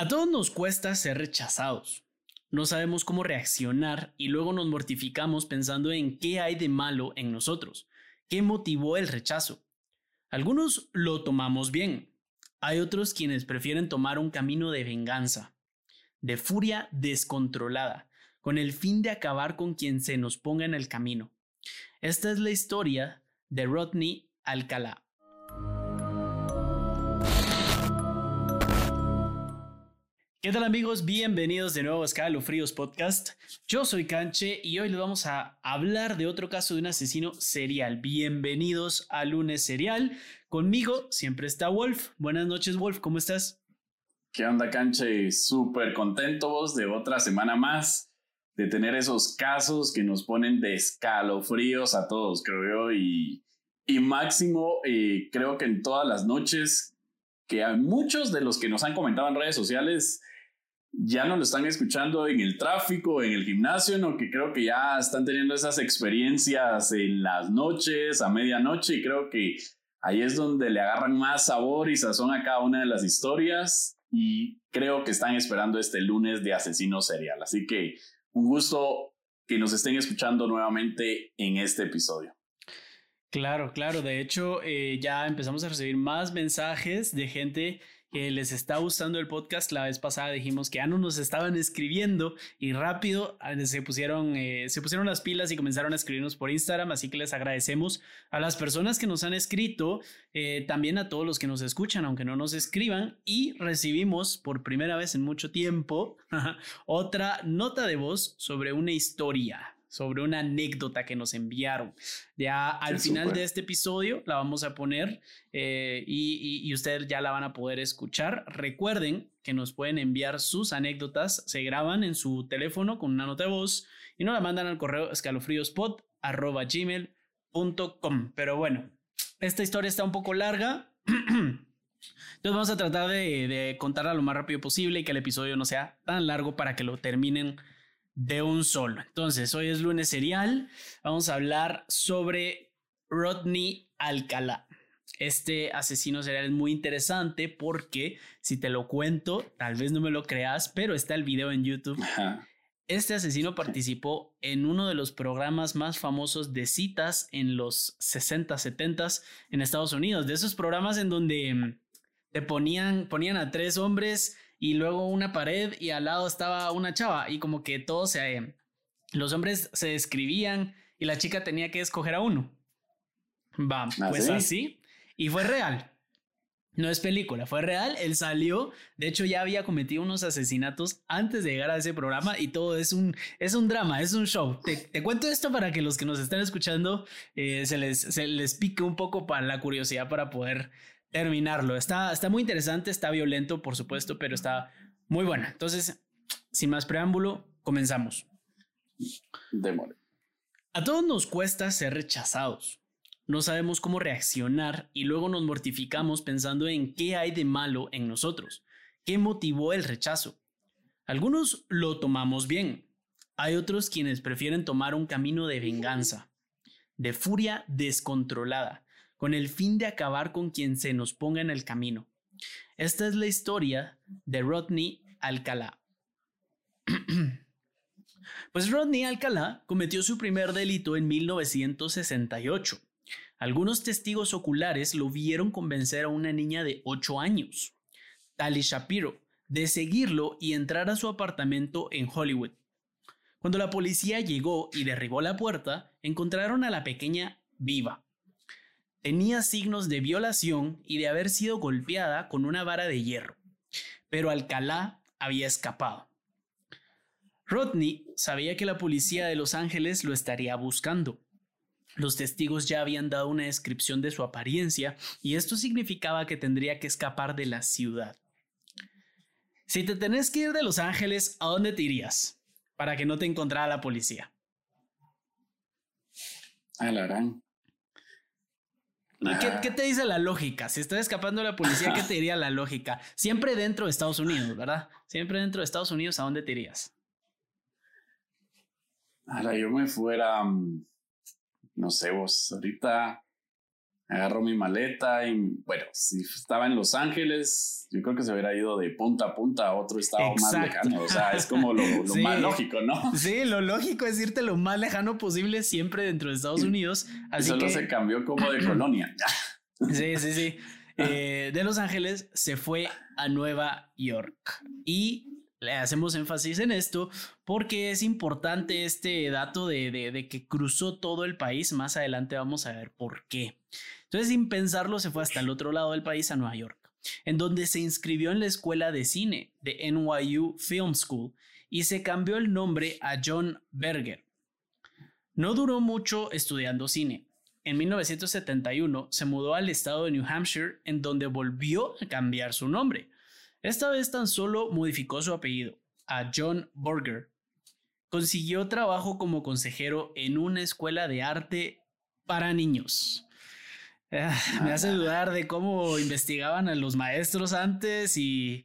A todos nos cuesta ser rechazados. No sabemos cómo reaccionar y luego nos mortificamos pensando en qué hay de malo en nosotros, qué motivó el rechazo. Algunos lo tomamos bien, hay otros quienes prefieren tomar un camino de venganza, de furia descontrolada, con el fin de acabar con quien se nos ponga en el camino. Esta es la historia de Rodney Alcalá. ¿Qué tal amigos? Bienvenidos de nuevo a Escalofríos Podcast. Yo soy Canche y hoy les vamos a hablar de otro caso de un asesino serial. Bienvenidos a Lunes Serial. Conmigo siempre está Wolf. Buenas noches Wolf, ¿cómo estás? ¿Qué onda Canche? Súper contentos de otra semana más, de tener esos casos que nos ponen de escalofríos a todos, creo yo, y, y máximo, eh, creo que en todas las noches que a muchos de los que nos han comentado en redes sociales ya no lo están escuchando en el tráfico, en el gimnasio, no, que creo que ya están teniendo esas experiencias en las noches, a medianoche, y creo que ahí es donde le agarran más sabor y sazón a cada una de las historias, y creo que están esperando este lunes de asesino serial. Así que un gusto que nos estén escuchando nuevamente en este episodio. Claro, claro. De hecho, eh, ya empezamos a recibir más mensajes de gente que les está gustando el podcast. La vez pasada dijimos que ya no nos estaban escribiendo y rápido ah, se pusieron, eh, se pusieron las pilas y comenzaron a escribirnos por Instagram. Así que les agradecemos a las personas que nos han escrito, eh, también a todos los que nos escuchan, aunque no nos escriban. Y recibimos por primera vez en mucho tiempo otra nota de voz sobre una historia sobre una anécdota que nos enviaron. Ya al final de este episodio la vamos a poner eh, y, ustedes ya la van a poder escuchar. Recuerden que nos pueden enviar sus anécdotas, se graban en su teléfono con una nota de voz y nos la mandan al correo escalofríospot.gmail.com. Pero bueno, esta historia está un poco larga. Entonces vamos a tratar de, de contarla lo más rápido posible y que el episodio no sea tan largo para que lo terminen de un solo. Entonces, hoy es lunes serial. Vamos a hablar sobre Rodney Alcalá. Este asesino serial es muy interesante porque si te lo cuento, tal vez no me lo creas, pero está el video en YouTube. Este asesino participó en uno de los programas más famosos de citas en los 60, 70 en Estados Unidos. De esos programas en donde mm, te ponían, ponían a tres hombres y luego una pared y al lado estaba una chava y como que todos se... los hombres se escribían y la chica tenía que escoger a uno. Va, ¿Ah, pues así. Y fue real. No es película, fue real. Él salió. De hecho, ya había cometido unos asesinatos antes de llegar a ese programa y todo es un, es un drama, es un show. Te, cuento esto para que los que nos están escuchando eh, se, les, se les pique un poco para la curiosidad para poder terminarlo. Está, está muy interesante, está violento, por supuesto, pero está muy buena. Entonces, sin más preámbulo, comenzamos. Demore. A todos nos cuesta ser rechazados. No sabemos cómo reaccionar y luego nos mortificamos pensando en qué hay de malo en nosotros, qué motivó el rechazo. Algunos lo tomamos bien, hay otros quienes prefieren tomar un camino de venganza, de furia descontrolada, con el fin de acabar con quien se nos ponga en el camino. Esta es la historia de Rodney Alcalá. pues Rodney Alcalá cometió su primer delito en 1968. Algunos testigos oculares lo vieron convencer a una niña de 8 años, Tali Shapiro, de seguirlo y entrar a su apartamento en Hollywood. Cuando la policía llegó y derribó la puerta, encontraron a la pequeña viva, tenía signos de violación y de haber sido golpeada con una vara de hierro, pero Alcalá había escapado. Rodney sabía que la policía de Los Ángeles lo estaría buscando. Los testigos ya habían dado una descripción de su apariencia y esto significaba que tendría que escapar de la ciudad. Si te tenés que ir de Los Ángeles, ¿a dónde te irías? Para que no te encontrara la policía. A la. ¿Qué, te dice la lógica? Si estás escapando de la policía, ¿qué te diría la lógica? Siempre dentro de Estados Unidos, ¿verdad? Siempre dentro de Estados Unidos, ¿a dónde te irías? Ahora yo me fuera, mm, no sé vos, ahorita agarro mi maleta y bueno, si estaba en Los Ángeles, yo creo que se hubiera ido de punta a punta a otro estado más lejano. O sea, es como lo, más lógico, ¿no? Sí, lo lógico es irte lo más lejano posible siempre dentro de Estados Unidos. Así solo se cambió como de colonia. Sí, sí, sí. Eh, de Los Ángeles se fue a Nueva York y le hacemos énfasis en esto porque es importante este dato de, de, que cruzó todo el país. Más adelante vamos a ver por qué. Entonces, sin pensarlo, se fue hasta el otro lado del país, a Nueva York, en donde se inscribió en la escuela de cine de NYU Film School y se cambió el nombre a John Berger. No duró mucho estudiando cine. En 1971 se mudó al estado de New Hampshire, en donde volvió a cambiar su nombre. Esta vez tan solo modificó su apellido a John Burger. Consiguió trabajo como consejero en una escuela de arte para niños. Ah, me hace dudar de cómo investigaban a los maestros antes y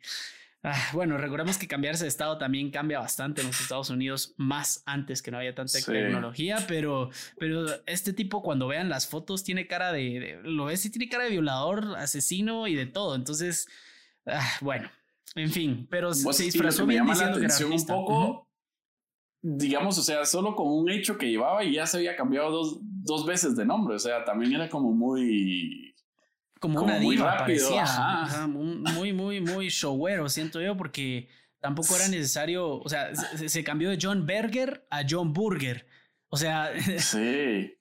ah, bueno, recordemos que cambiarse de estado también cambia bastante en los Estados Unidos, más antes que no había tanta tecnología, pero, pero este tipo cuando vean las fotos tiene cara de, lo ves y tiene cara de violador, asesino y de todo, entonces Ah, bueno, en fin, pero se disfrazó bien diciendo que era un poco. Digamos, o sea, solo con un hecho que llevaba y ya se había cambiado dos, dos veces de nombre. O sea, también era como muy. Como, una muy diva, rápido. Parecía, muy, muy, muy showero, siento yo, porque tampoco era necesario. O sea, se, se cambió de John Berger a John Burger. O sea. Sí.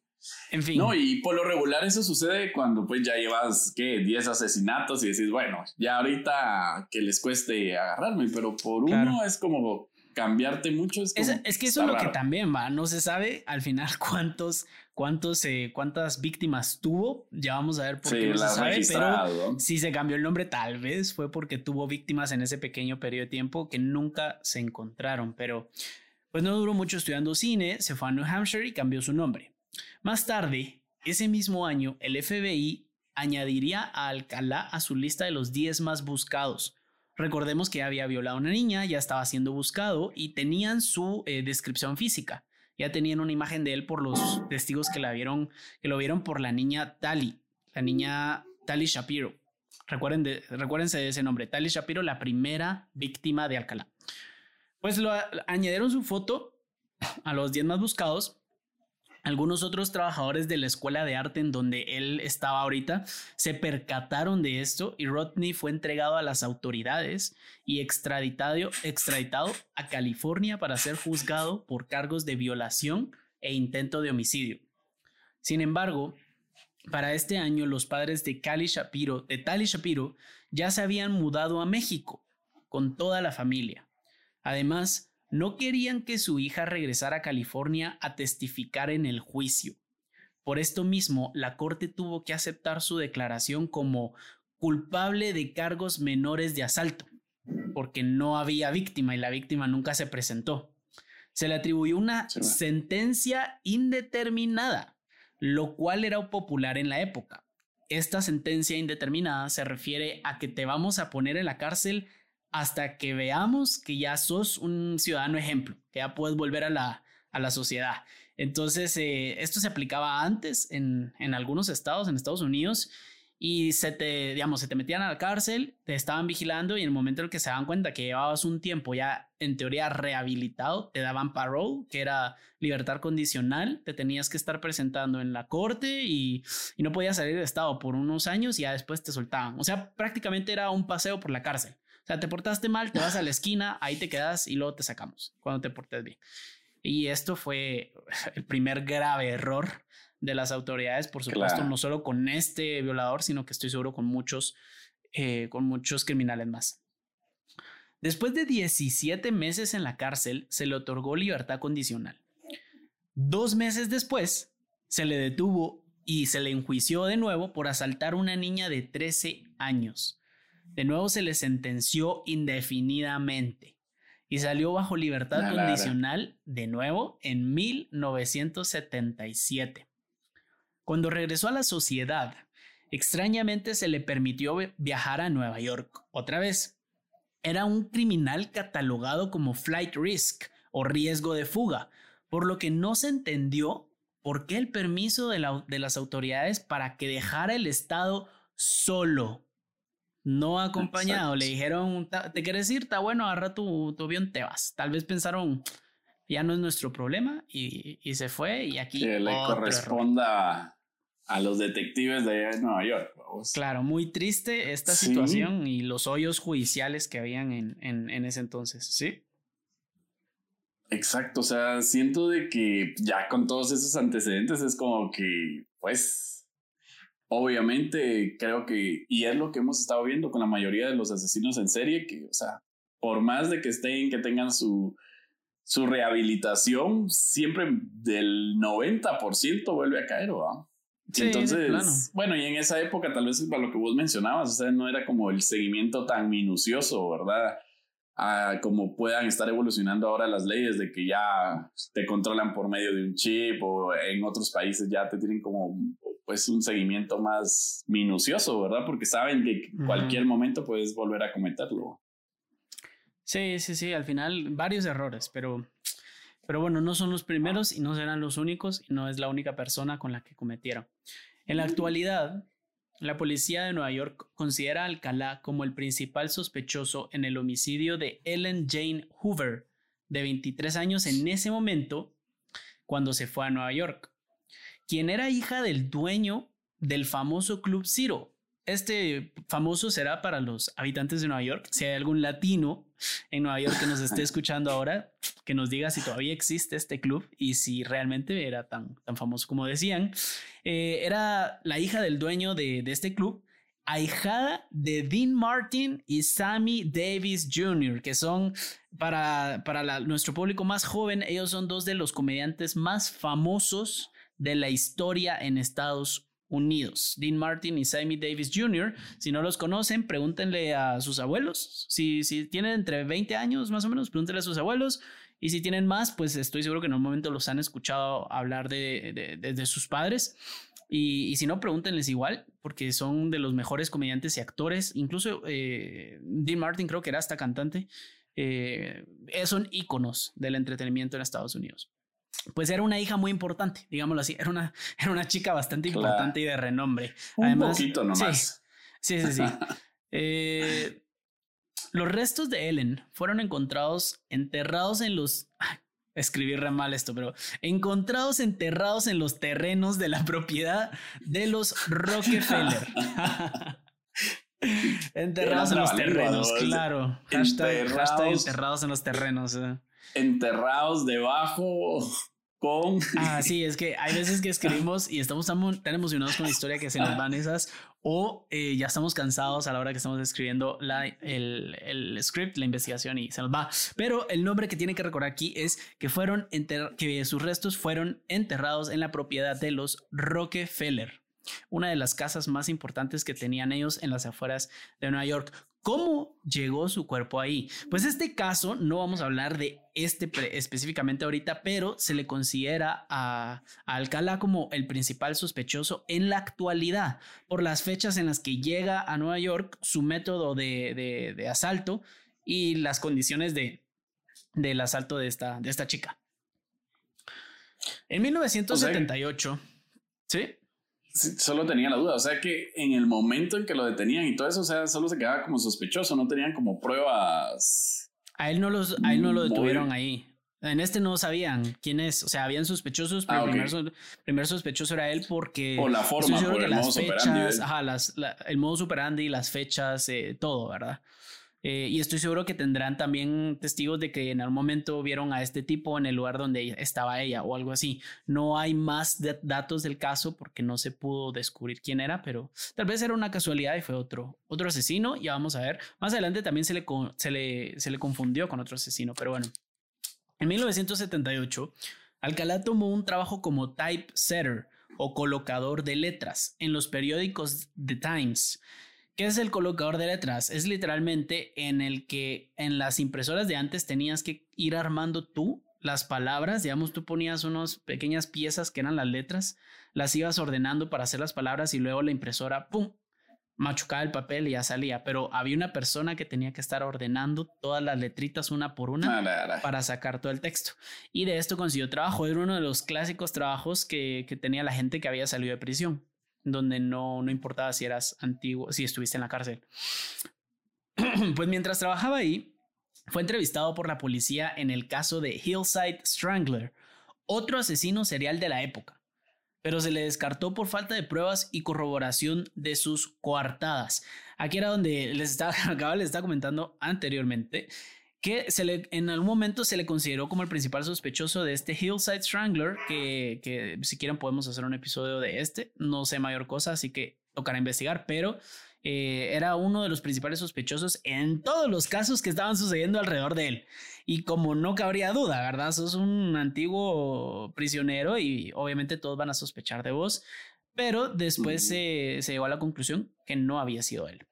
En fin. No, y por lo regular eso sucede cuando pues ya llevas, ¿qué? 10 asesinatos y decís, bueno, ya ahorita que les cueste agarrarme, pero por uno es como cambiarte mucho. Es, es, que eso es lo que también va, no se sabe al final cuántos, cuántos, eh, cuántas víctimas tuvo, ya vamos a ver por qué no se sabe, pero si se cambió el nombre tal vez fue porque tuvo víctimas en ese pequeño periodo de tiempo que nunca se encontraron, pero pues no duró mucho estudiando cine, se fue a New Hampshire y cambió su nombre. Más tarde, ese mismo año, el FBI añadiría a Alcalá a su lista de los 10 más buscados. Recordemos que había violado a una niña, ya estaba siendo buscado y tenían su eh, descripción física. Ya tenían una imagen de él por los testigos que, la vieron, que lo vieron por la niña Tali, la niña Tali Shapiro. Recuerden de, recuérdense de ese nombre, Tali Shapiro, la primera víctima de Alcalá. Pues lo añadieron su foto a los 10 más buscados algunos otros trabajadores de la escuela de arte en donde él estaba ahorita se percataron de esto y Rodney fue entregado a las autoridades y extraditado, extraditado a California para ser juzgado por cargos de violación e intento de homicidio. Sin embargo, para este año los padres de Cali Shapiro, de Tali Shapiro, ya se habían mudado a México con toda la familia. Además, no querían que su hija regresara a California a testificar en el juicio. Por esto mismo, la corte tuvo que aceptar su declaración como culpable de cargos menores de asalto, porque no había víctima y la víctima nunca se presentó. Se le atribuyó una sentencia indeterminada, lo cual era popular en la época. Esta sentencia indeterminada se refiere a que te vamos a poner en la cárcel hasta que veamos que ya sos un ciudadano ejemplo, que ya puedes volver a la, a la sociedad. Entonces, eh, esto se aplicaba antes en, en, algunos estados, en Estados Unidos, y se te, digamos, se te metían a la cárcel, te estaban vigilando y en el momento en el que se daban cuenta que llevabas un tiempo ya en teoría rehabilitado, te daban parole, que era libertad condicional, te tenías que estar presentando en la corte y, y no podías salir de estado por unos años y ya después te soltaban. O sea, prácticamente era un paseo por la cárcel. Sea, te portaste mal, te vas a la esquina, ahí te quedas y luego te sacamos cuando te portes bien. Y esto fue el primer grave error de las autoridades, por supuesto, no solo con este violador, sino que estoy seguro con muchos, eh, con muchos criminales más. Después de 17 meses en la cárcel, se le otorgó libertad condicional. Dos meses después, se le detuvo y se le enjuició de nuevo por asaltar a una niña de 13 años. De nuevo se le sentenció indefinidamente y salió bajo libertad condicional de nuevo en 1977. Cuando regresó a la sociedad, extrañamente se le permitió viajar a Nueva York otra vez. Era un criminal catalogado como flight risk o riesgo de fuga, por lo que no se entendió ¿por qué el permiso de, de las autoridades para que dejara el Estado solo? No acompañado. Le dijeron, ¿te quieres ir? Está bueno, agarra tu, tu avión, te vas. Tal vez pensaron, ya no es nuestro problema y, y se fue y aquí... Que le corresponda a los detectives de Nueva York. Claro, muy triste esta situación y los hoyos judiciales que habían en, en, en, ese entonces, ¿sí? Exacto, o sea, siento de que ya con todos esos antecedentes es como que, pues, obviamente creo que, y es lo que hemos estado viendo con la mayoría de los asesinos en serie, que, o sea, por más de que estén, que tengan su, su rehabilitación, siempre del 90% vuelve a caer, ¿va? Entonces, bueno, y en esa época tal vez para lo que vos mencionabas, o sea, no era como el seguimiento tan minucioso, ¿verdad? A como puedan estar evolucionando ahora las leyes de que ya te controlan por medio de un chip o en otros países ya te tienen como pues un seguimiento más minucioso, ¿verdad? Porque saben que cualquier momento puedes volver a cometerlo. Sí, sí, sí, al final varios errores, pero pero bueno, no son los primeros y no serán los únicos y no es la única persona con la que cometieron. En la actualidad, la policía de Nueva York considera a Alcalá como el principal sospechoso en el homicidio de Ellen Jane Hoover, de 23 años en ese momento, cuando se fue a Nueva York, quien era hija del dueño del famoso Club Zero, este famoso será para los habitantes de Nueva York. Si hay algún latino en Nueva York que nos esté escuchando ahora, que nos diga si todavía existe este club y si realmente era tan, tan famoso como decían. Eh, era la hija del dueño de, este club, ahijada de Dean Martin y Sammy Davis Jr., que son para, para nuestro público más joven, ellos son dos de los comediantes más famosos de la historia en Estados Unidos. Dean Martin y Sammy Davis Jr. Si no los conocen, pregúntenle a sus abuelos. Si, si tienen entre 20 años más o menos, pregúntenle a sus abuelos. Y si tienen más, pues estoy seguro que en un momento los han escuchado hablar de, de, sus padres. Y, si no, pregúntenles igual, porque son de los mejores comediantes y actores. Incluso eh, Dean Martin creo que era hasta cantante. Eh, son íconos del entretenimiento en Estados Unidos pues era una hija muy importante, digámoslo así, era una, era una chica bastante importante y de renombre. Un poquito nomás. Sí, sí, sí. Eh, los restos de Ellen fueron encontrados enterrados en los... Escribí re mal esto, pero encontrados enterrados en los terrenos de la propiedad de los Rockefeller. enterrados en los terrenos, claro. Hashtag, enterrados en los terrenos. Eh. Enterrados debajo con... Ah, sí, es que hay veces que escribimos y estamos tan, emocionados con la historia que se nos van esas o eh, ya estamos cansados a la hora que estamos escribiendo la, el, el, script, la investigación y se nos va. Pero el nombre que tiene que recordar aquí es que fueron que sus restos fueron enterrados en la propiedad de los Rockefeller una de las casas más importantes que tenían ellos en las afueras de Nueva York. ¿Cómo llegó su cuerpo ahí? Pues este caso, no vamos a hablar de este específicamente ahorita, pero se le considera a, Alcalá como el principal sospechoso en la actualidad por las fechas en las que llega a Nueva York, su método de, asalto y las condiciones de, del asalto de esta, de esta chica. En 1978, ¿sí? Solo tenía la duda, o sea que en el momento en que lo detenían y todo eso, o sea, solo se quedaba como sospechoso, no tenían como pruebas. A él no, los, a él no lo detuvieron ahí. En este no sabían quién es, o sea, habían sospechosos, pero ah, el primer, sospechoso era él porque... Por la forma, por el las fechas, ajá, las, el modo superandi, las fechas, eh, todo, ¿verdad? Eh, y estoy seguro que tendrán también testigos de que en algún momento vieron a este tipo en el lugar donde estaba ella o algo así. No hay más datos del caso porque no se pudo descubrir quién era, pero tal vez era una casualidad y fue otro, otro asesino. Ya vamos a ver. Más adelante también se le, se le, se le confundió con otro asesino, pero bueno. En 1978, Alcalá tomó un trabajo como typesetter o colocador de letras en los periódicos The Times ¿Qué es el colocador de letras? Es literalmente en el que en las impresoras de antes tenías que ir armando tú las palabras, digamos, tú ponías unas pequeñas piezas que eran las letras, las ibas ordenando para hacer las palabras y luego la impresora, ¡pum!, machucaba el papel y ya salía, pero había una persona que tenía que estar ordenando todas las letritas una por una Ah, para sacar todo el texto. Y de esto consiguió trabajo. Era uno de los clásicos trabajos que, que tenía la gente que había salido de prisión, donde no, no importaba si eras antiguo, si estuviste en la cárcel. pues mientras trabajaba ahí, fue entrevistado por la policía en el caso de Hillside Strangler, otro asesino serial de la época pero se le descartó por falta de pruebas y corroboración de sus coartadas. Aquí era donde les estaba, acaba les estaba comentando anteriormente que se le, en algún momento se le consideró como el principal sospechoso de este Hillside Strangler, que, que si quieren podemos hacer un episodio de este, no sé mayor cosa, así que tocará investigar, pero eh, era uno de los principales sospechosos en todos los casos que estaban sucediendo alrededor de él. Y como no cabría duda, ¿verdad? Sos un antiguo prisionero y obviamente todos van a sospechar de vos, pero después se, se llegó a la conclusión que no había sido él.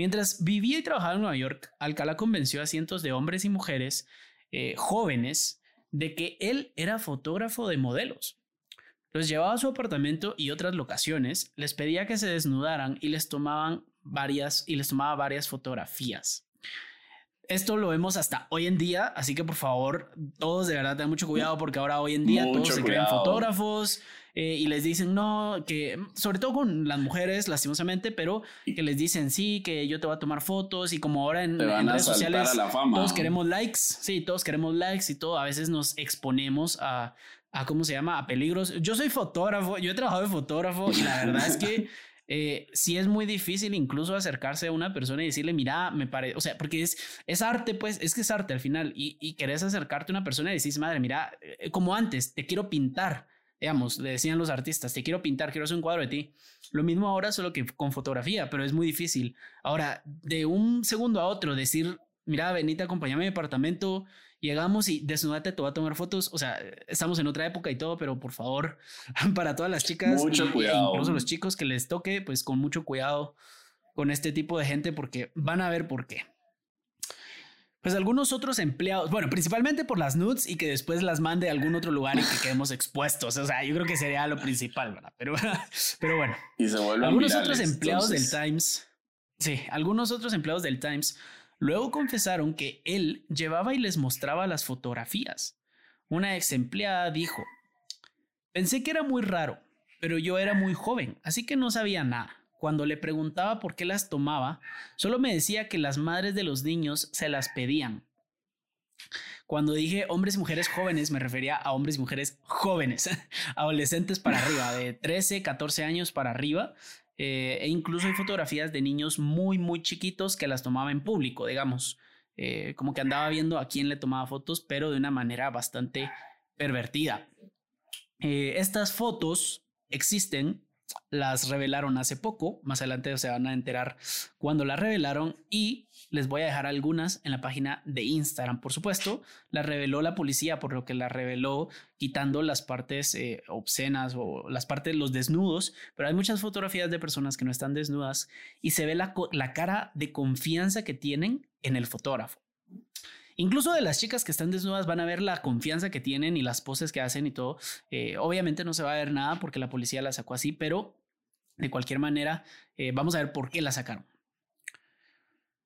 Mientras vivía y trabajaba en Nueva York, Alcalá convenció a cientos de hombres y mujeres eh, jóvenes de que él era fotógrafo de modelos. Los llevaba a su apartamento y otras locaciones, les pedía que se desnudaran y les tomaban varias y les tomaba varias fotografías. Esto lo vemos hasta hoy en día, así que por favor, todos de verdad tengan mucho cuidado porque ahora hoy en día Mucho todos se creen cuidado. fotógrafos eh, y les dicen no, que sobre todo con las mujeres, lastimosamente, pero que les dicen sí, que yo te voy a tomar fotos y como ahora en, redes sociales fama. todos queremos likes, sí, todos queremos likes y todo, a veces nos exponemos a, a ¿cómo se llama? A peligros. Yo soy fotógrafo, yo he trabajado de fotógrafo y la verdad es que eh, sí es muy difícil incluso acercarse a una persona y decirle, mira, me parece, o sea, porque es, es arte, pues, es que es arte al final y, y querés acercarte a una persona y decís, madre, mira, eh, como antes, te quiero pintar. Digamos, le decían los artistas, te quiero pintar, quiero hacer un cuadro de ti. Lo mismo ahora, solo que con fotografía, pero es muy difícil. Ahora, de un segundo a otro, decir, mira, venite, acompáñame a mi apartamento, llegamos y desnudate, te voy a tomar fotos. O sea, estamos en otra época y todo, pero por favor, para todas las chicas, Mucho y- e cuidado. incluso los chicos que les toque, pues con mucho cuidado con este tipo de gente, porque van a ver por qué. Pues algunos otros empleados, bueno, principalmente por las nudes y que después las mande a algún otro lugar y que quedemos expuestos. O sea, yo creo que sería lo principal, ¿verdad? Pero, pero bueno. Y se Algunos virales, otros empleados entonces, del Times, sí, algunos otros empleados del Times luego confesaron que él llevaba y les mostraba las fotografías. Una ex empleada dijo, pensé que era muy raro, pero yo era muy joven, así que no sabía nada. Cuando le preguntaba por qué las tomaba, solo me decía que las madres de los niños se las pedían. Cuando dije hombres y mujeres jóvenes, me refería a hombres y mujeres jóvenes, adolescentes para arriba, de 13, 14 años para arriba. eh, e incluso hay fotografías de niños muy, muy chiquitos que las tomaba en público, digamos. Eh, como que andaba viendo a quién le tomaba fotos, pero de una manera bastante pervertida. Eh, estas fotos existen, las revelaron hace poco, más adelante se van a enterar cuando las revelaron y les voy a dejar algunas en la página de Instagram, por supuesto, las reveló la policía, por lo que las reveló quitando las partes eh, obscenas o las partes, los desnudos, pero hay muchas fotografías de personas que no están desnudas y se ve la, la cara de confianza que tienen en el fotógrafo. Incluso de las chicas que están desnudas van a ver la confianza que tienen y las poses que hacen y todo. Eh, obviamente no se va a ver nada porque la policía la sacó así, pero de cualquier manera eh, vamos a ver por qué la sacaron.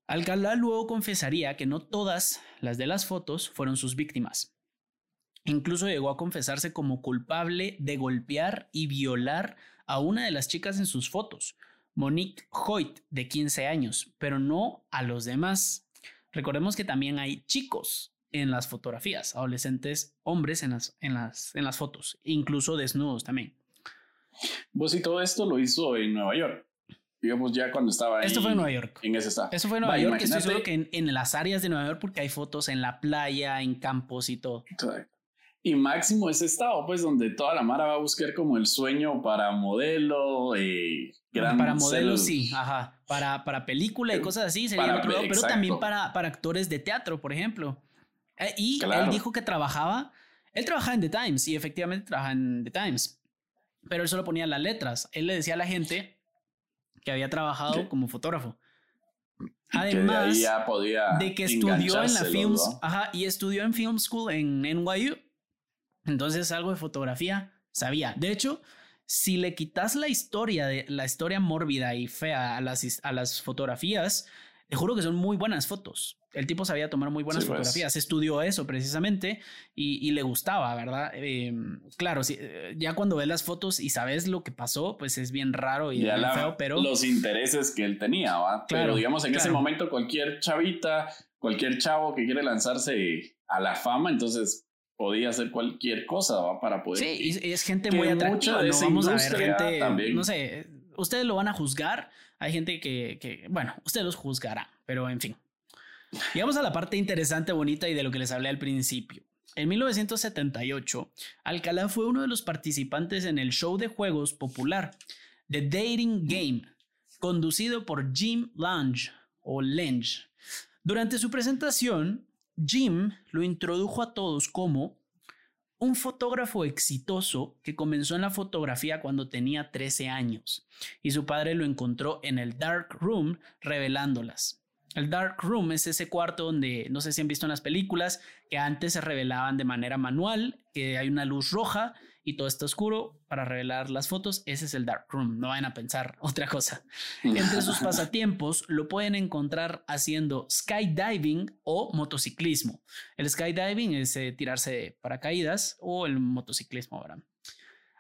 Alcalá luego confesaría que no todas las de las fotos fueron sus víctimas. Incluso llegó a confesarse como culpable de golpear y violar a una de las chicas en sus fotos, Monique Hoyt, de 15 años, pero no a los demás. Recordemos que también hay chicos en las fotografías, adolescentes hombres en las, en las, en las fotos, incluso desnudos también. Vos y todo esto lo hizo en Nueva York. Digamos, ya cuando estaba ahí. Esto fue en Nueva York. En ese estado. Eso fue en Nueva Va, York, estoy seguro que en, en las áreas de Nueva York porque hay fotos en la playa, en campos y todo. Y máximo ese estado, pues, donde toda la mara va a buscar como el sueño para modelo, eh, gran para modelos, cel- sí, ajá. Para, para película y cosas así sería Para otro lado, pero también para, para actores de teatro, por ejemplo. Eh, y Claro. él dijo que trabajaba, él trabajaba en The Times y efectivamente trabaja en The Times, pero él solo ponía las letras. Él le decía a la gente que había trabajado ¿Qué? como fotógrafo. que de Además ahí ya podía de que estudió en la ¿no? ajá, y estudió en Film School en NYU. Entonces algo de fotografía sabía. De hecho, si le quitas la historia de la historia mórbida y fea a las, a las fotografías, te juro que son muy buenas fotos. El tipo sabía tomar muy buenas pues. fotografías, estudió eso precisamente y, le gustaba, ¿verdad? Em, claro, si, eh, ya cuando ves las fotos y sabes lo que pasó, pues es bien raro y bien feo, pero... Los intereses que él tenía, ¿va? Claro, pero digamos, en ese momento cualquier chavita, cualquier chavo que quiere lanzarse a la fama, entonces podía hacer cualquier cosa ¿va? para poder... Sí, y es gente muy atractiva, no vamos a ver gente, también. no sé, ustedes lo van a juzgar, hay gente que, que, bueno, ustedes los juzgarán, pero en fin. Llegamos a la parte interesante, bonita y de lo que les hablé al principio. En 1978, Alcalá fue uno de los participantes en el show de juegos popular The Dating Game, conducido por Jim Lange o Lange. Durante su presentación, Jim lo introdujo a todos como un fotógrafo exitoso que comenzó en la fotografía cuando tenía 13 años y su padre lo encontró en el dark room revelándolas. El Dark Room es ese cuarto donde, no sé si han visto en las películas, que antes se revelaban de manera manual, que hay una luz roja y todo está oscuro para revelar las fotos. Ese es el Dark Room, no vayan a pensar otra cosa. Entre sus pasatiempos lo pueden encontrar haciendo skydiving o motociclismo. El skydiving es eh, tirarse de paracaídas o el motociclismo, ¿verdad?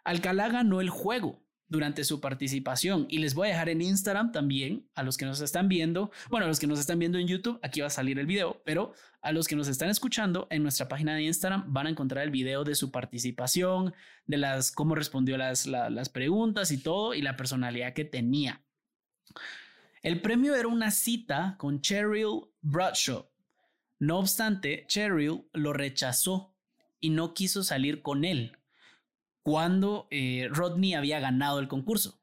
Alcalá ganó el juego durante su participación. Y les voy a dejar en Instagram también a los que nos están viendo. Bueno, a los que nos están viendo en YouTube, aquí va a salir el video, pero a los que nos están escuchando en nuestra página de Instagram van a encontrar el video de su participación, de las cómo respondió las, las preguntas y todo, y la personalidad que tenía. El premio era una cita con Cheryl Bradshaw. No obstante, Cheryl lo rechazó y no quiso salir con él cuando eh, Rodney había ganado el concurso.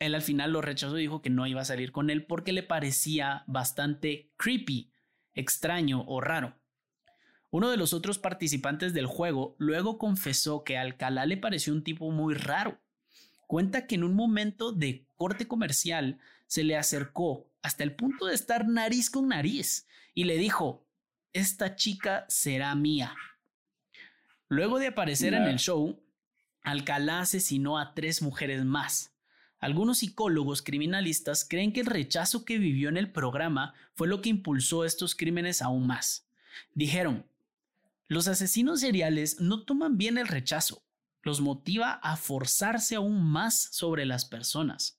Él al final lo rechazó y dijo que no iba a salir con él porque le parecía bastante creepy, extraño o raro. Uno de los otros participantes del juego luego confesó que Alcalá le pareció un tipo muy raro. Cuenta que en un momento de corte comercial se le acercó hasta el punto de estar nariz con nariz y le dijo, esta chica será mía. Luego de aparecer en el show, Alcalá asesinó a tres mujeres más. Algunos psicólogos criminalistas creen que el rechazo que vivió en el programa fue lo que impulsó estos crímenes aún más. Dijeron, los asesinos seriales no toman bien el rechazo, los motiva a forzarse aún más sobre las personas.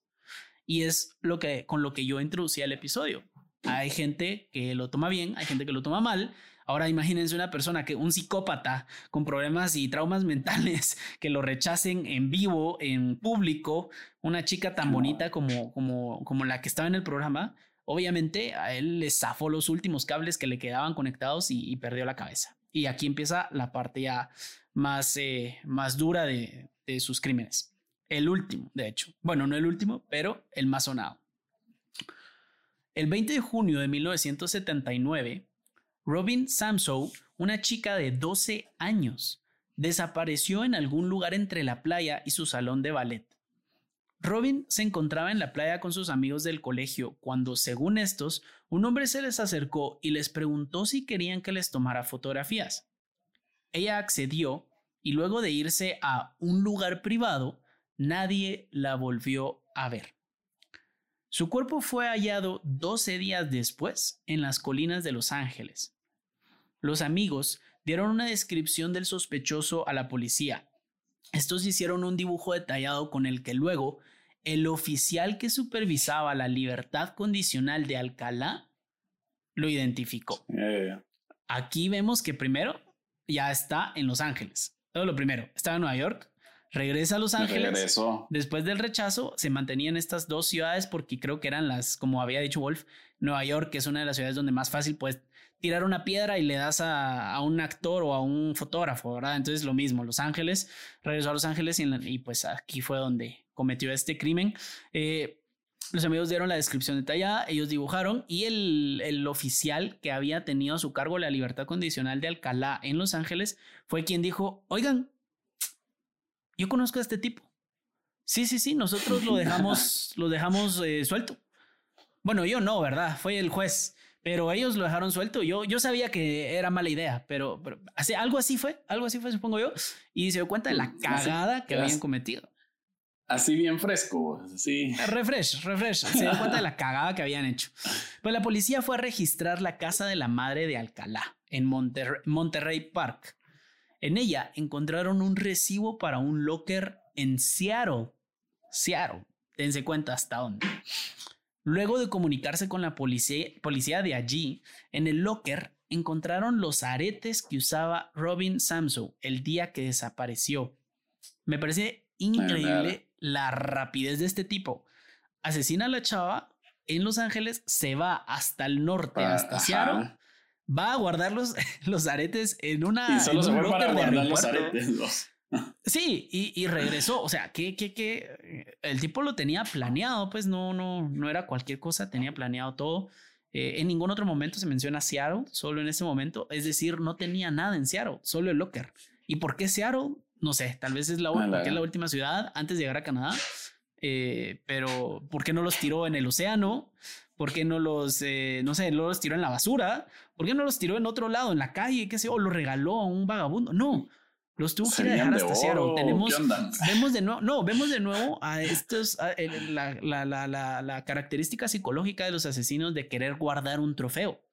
Y es lo que con lo que yo introducí al episodio. Hay gente que lo toma bien, hay gente que lo toma mal, Ahora imagínense una persona que un psicópata con problemas y traumas mentales que lo rechacen en vivo, en público, una chica tan bonita como, como, como la que estaba en el programa, obviamente a él le zafó los últimos cables que le quedaban conectados y, perdió la cabeza. Y aquí empieza la parte ya más, eh, más dura de, de sus crímenes. El último, de hecho. Bueno, no el último, pero el más sonado. El 20 de junio de 1979, Robin Samsow, una chica de 12 años, desapareció en algún lugar entre la playa y su salón de ballet. Robin se encontraba en la playa con sus amigos del colegio cuando, según estos, un hombre se les acercó y les preguntó si querían que les tomara fotografías. Ella accedió y luego de irse a un lugar privado, nadie la volvió a ver. Su cuerpo fue hallado 12 días después en las colinas de Los Ángeles. Los amigos dieron una descripción del sospechoso a la policía. Estos hicieron un dibujo detallado con el que luego el oficial que supervisaba la libertad condicional de Alcalá lo identificó. Aquí vemos que primero ya está en Los Ángeles. Todo lo primero, estaba en Nueva York, regresa a Los Ángeles. Después del rechazo, se mantenía en estas dos ciudades porque creo que eran las, como había dicho Wolf, Nueva York, que es una de las ciudades donde más fácil puedes tirar una piedra y le das a, un actor o a un fotógrafo, ¿verdad? Entonces lo mismo, Los Ángeles, regresó a Los Ángeles y, pues aquí fue donde cometió este crimen. Eh, los amigos dieron la descripción detallada, ellos dibujaron y el, el, oficial que había tenido a su cargo la libertad condicional de Alcalá en Los Ángeles fue quien dijo, oigan, yo conozco a este tipo. Sí, sí, sí, nosotros lo dejamos, lo dejamos eh, suelto. Bueno, yo no, ¿verdad? Fue el juez, pero ellos lo dejaron suelto. Yo, yo sabía que era mala idea, pero, pero algo así fue, algo así fue, supongo yo, y se dio cuenta de la cagada que habían cometido. Así bien fresco, así. Refresh, refresh. Se dio cuenta de la cagada que habían hecho. Pues la policía fue a registrar la casa de la madre de Alcalá en Monterrey, Park. En ella encontraron un recibo para un locker en Seattle. Seattle. Dense cuenta hasta dónde. Luego de comunicarse con la policía, policía de allí, en el locker encontraron los aretes que usaba Robin Samso el día que desapareció. Me parece increíble la rapidez de este tipo. Asesina a la chava en Los Ángeles, se va hasta el norte, hasta Seattle, va a guardar los, los aretes en una. Y solo se fue para guardar los aretes. Sí, y, regresó. O sea, que, que, que el tipo lo tenía planeado, pues no, no, no era cualquier cosa, tenía planeado todo. Eh, en ningún otro momento se menciona Seattle, solo en ese momento. Es decir, no tenía nada en Seattle, solo el locker. ¿Y por qué Seattle? No sé, tal vez es la, es la última ciudad antes de llegar a Canadá. Eh, pero ¿por qué no los tiró en el océano? ¿Por qué no los, eh, no sé, no los tiró en la basura? ¿Por qué no los tiró en otro lado, en la calle? ¿Qué sé O lo regaló a un vagabundo. No, los tuvo que dejar hasta Seattle. Tenemos, vemos de nuevo, no, vemos de nuevo a estos, la, la, la, la, característica psicológica de los asesinos de querer guardar un trofeo.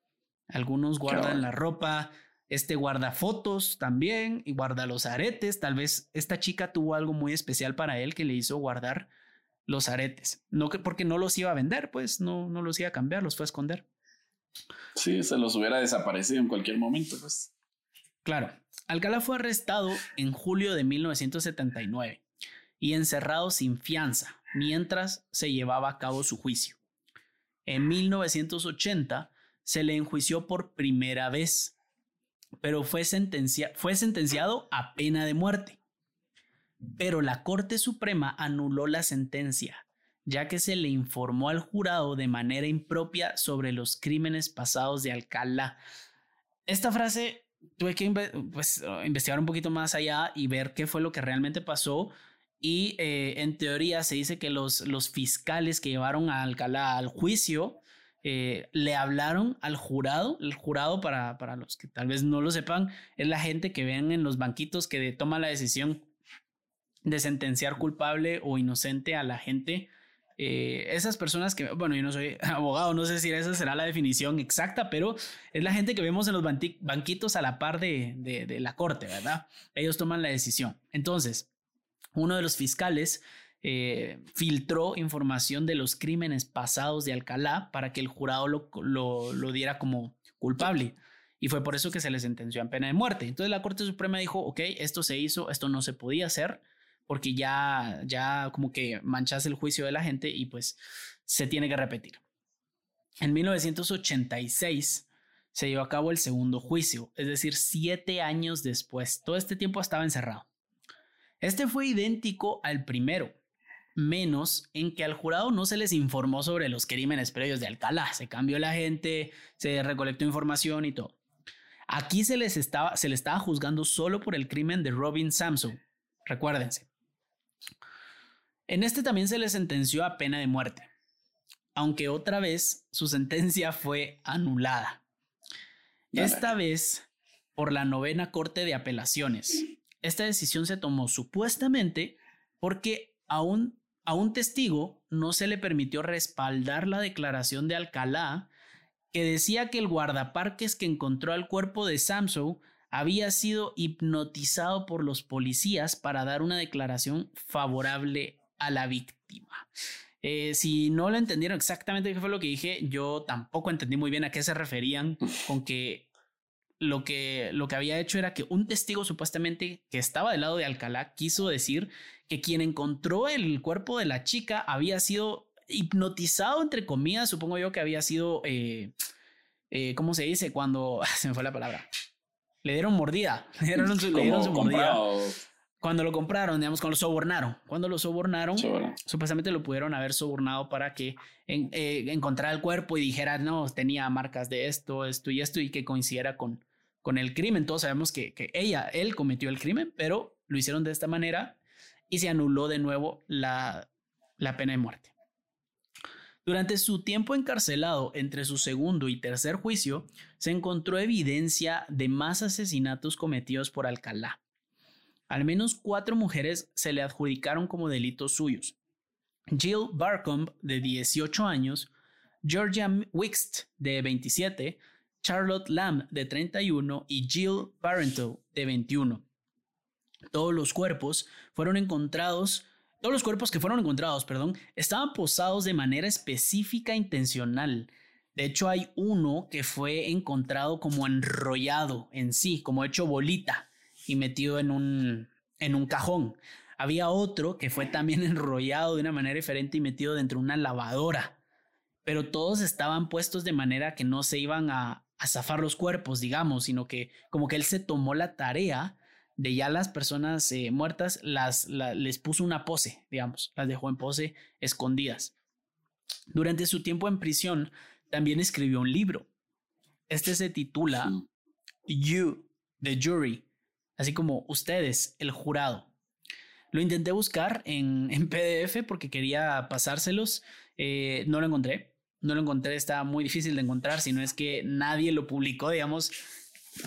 Algunos guardan la ropa, este guarda fotos también y guarda los aretes. Tal vez esta chica tuvo algo muy especial para él que le hizo guardar los aretes. No que porque no los iba a vender, pues no, no los iba a cambiar, los fue a esconder. Sí, se los hubiera desaparecido en cualquier momento, pues. Claro. Alcalá fue arrestado en julio de 1979 y encerrado sin fianza mientras se llevaba a cabo su juicio. En 1980 se le enjuició por primera vez, pero fue, fue sentenciado a pena de muerte. Pero la Corte Suprema anuló la sentencia, ya que se le informó al jurado de manera impropia sobre los crímenes pasados de Alcalá. Esta frase tuve que pues, investigar un poquito más allá y ver qué fue lo que realmente pasó. Y eh, en teoría se dice que los, los fiscales que llevaron a Alcalá al juicio eh, le hablaron al jurado. El jurado, para, para los que tal vez no lo sepan, es la gente que ven en los banquitos que toma la decisión de sentenciar culpable o inocente a la gente eh, esas personas que, bueno, yo no soy abogado, no sé si esa será la definición exacta, pero es la gente que vemos en los banquitos a la par de, de, la corte, ¿verdad? Ellos toman la decisión. Entonces, uno de los fiscales eh, filtró información de los crímenes pasados de Alcalá para que el jurado lo, lo, lo, diera como culpable. Y fue por eso que se le sentenció a pena de muerte. Entonces la Corte Suprema dijo, ok, esto se hizo, esto no se podía hacer porque ya, ya como que manchas el juicio de la gente y pues se tiene que repetir. En 1986 se llevó a cabo el segundo juicio, es decir, siete años después. Todo este tiempo estaba encerrado. Este fue idéntico al primero, menos en que al jurado no se les informó sobre los crímenes previos de Alcalá. Se cambió la gente, se recolectó información y todo. Aquí se les estaba, se le estaba juzgando solo por el crimen de Robin Samson. Recuérdense, en este también se le sentenció a pena de muerte, aunque otra vez su sentencia fue anulada. Esta vez por la novena Corte de Apelaciones. Esta decisión se tomó supuestamente porque a un, a un testigo no se le permitió respaldar la declaración de Alcalá que decía que el guardaparques que encontró al cuerpo de Samso había sido hipnotizado por los policías para dar una declaración favorable a la víctima. Eh, si no lo entendieron exactamente qué fue lo que dije, yo tampoco entendí muy bien a qué se referían con que lo que, lo que había hecho era que un testigo supuestamente que estaba del lado de Alcalá quiso decir que quien encontró el cuerpo de la chica había sido hipnotizado, entre comillas, supongo yo que había sido, eh, eh, ¿cómo se dice? Cuando, se me fue la palabra, le dieron mordida, le dieron, su, mordida cuando lo compraron, digamos, cuando lo sobornaron. Cuando lo sobornaron, supuestamente lo pudieron haber sobornado para que eh, encontrara el cuerpo y dijera, no, tenía marcas de esto, esto y esto, y que coincidiera con, con el crimen. Todos sabemos que, que ella, él cometió el crimen, pero lo hicieron de esta manera y se anuló de nuevo la, la pena de muerte. Durante su tiempo encarcelado entre su segundo y tercer juicio, se encontró evidencia de más asesinatos cometidos por Alcalá al menos cuatro mujeres se le adjudicaron como delitos suyos. Jill Barcombe, de 18 años, Georgia Wixt, de 27, Charlotte Lamb, de 31, y Jill Parental, de 21. Todos los cuerpos fueron encontrados, todos los cuerpos que fueron encontrados, perdón, estaban posados de manera específica e intencional. De hecho, hay uno que fue encontrado como enrollado en sí, como hecho bolita y metido en un, en un cajón. Había otro que fue también enrollado de una manera diferente y metido dentro de una lavadora. Pero todos estaban puestos de manera que no se iban a, a zafar los cuerpos, digamos, sino que como que él se tomó la tarea de ya las personas eh, muertas, las, les puso una pose, digamos, las dejó en pose escondidas. Durante su tiempo en prisión, también escribió un libro. Este se titula You, the Jury, así como ustedes, el jurado. Lo intenté buscar en, en PDF porque quería pasárselos, eh, no lo encontré, no lo encontré, estaba muy difícil de encontrar, si no es que nadie lo publicó, digamos,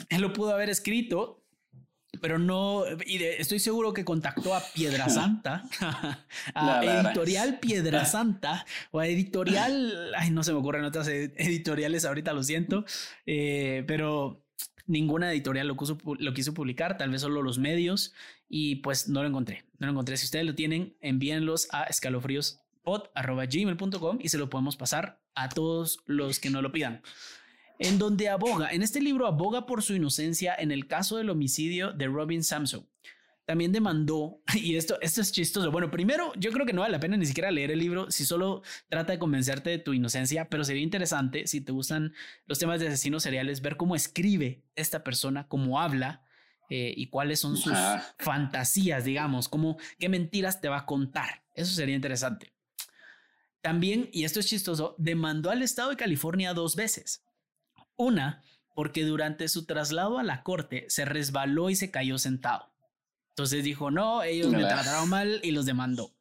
él lo pudo haber escrito, pero no, y estoy seguro que contactó a Piedra Santa, a Editorial Piedra Santa, o a Editorial, ay, no se me ocurren otras editoriales ahorita, lo siento, eh, pero ninguna editorial lo quiso, lo quiso publicar, tal vez solo los medios, y pues no lo encontré, no lo encontré. Si ustedes lo tienen, envíenlos a escalofríospod.gmail.com y se lo podemos pasar a todos los que no lo pidan en donde aboga, en este libro aboga por su inocencia en el caso del homicidio de Robin Samson. También demandó, y esto, esto es chistoso. Bueno, primero, yo creo que no vale la pena ni siquiera leer el libro si solo trata de convencerte de tu inocencia, pero sería interesante, si te gustan los temas de asesinos seriales, ver cómo escribe esta persona, cómo habla eh, y cuáles son sus fantasías, digamos, cómo, qué mentiras te va a contar. Eso sería interesante. También, y esto es chistoso, demandó al estado de California dos veces. Una, porque durante su traslado a la corte se resbaló y se cayó sentado. Entonces dijo, no, ellos me trataron mal y los demandó.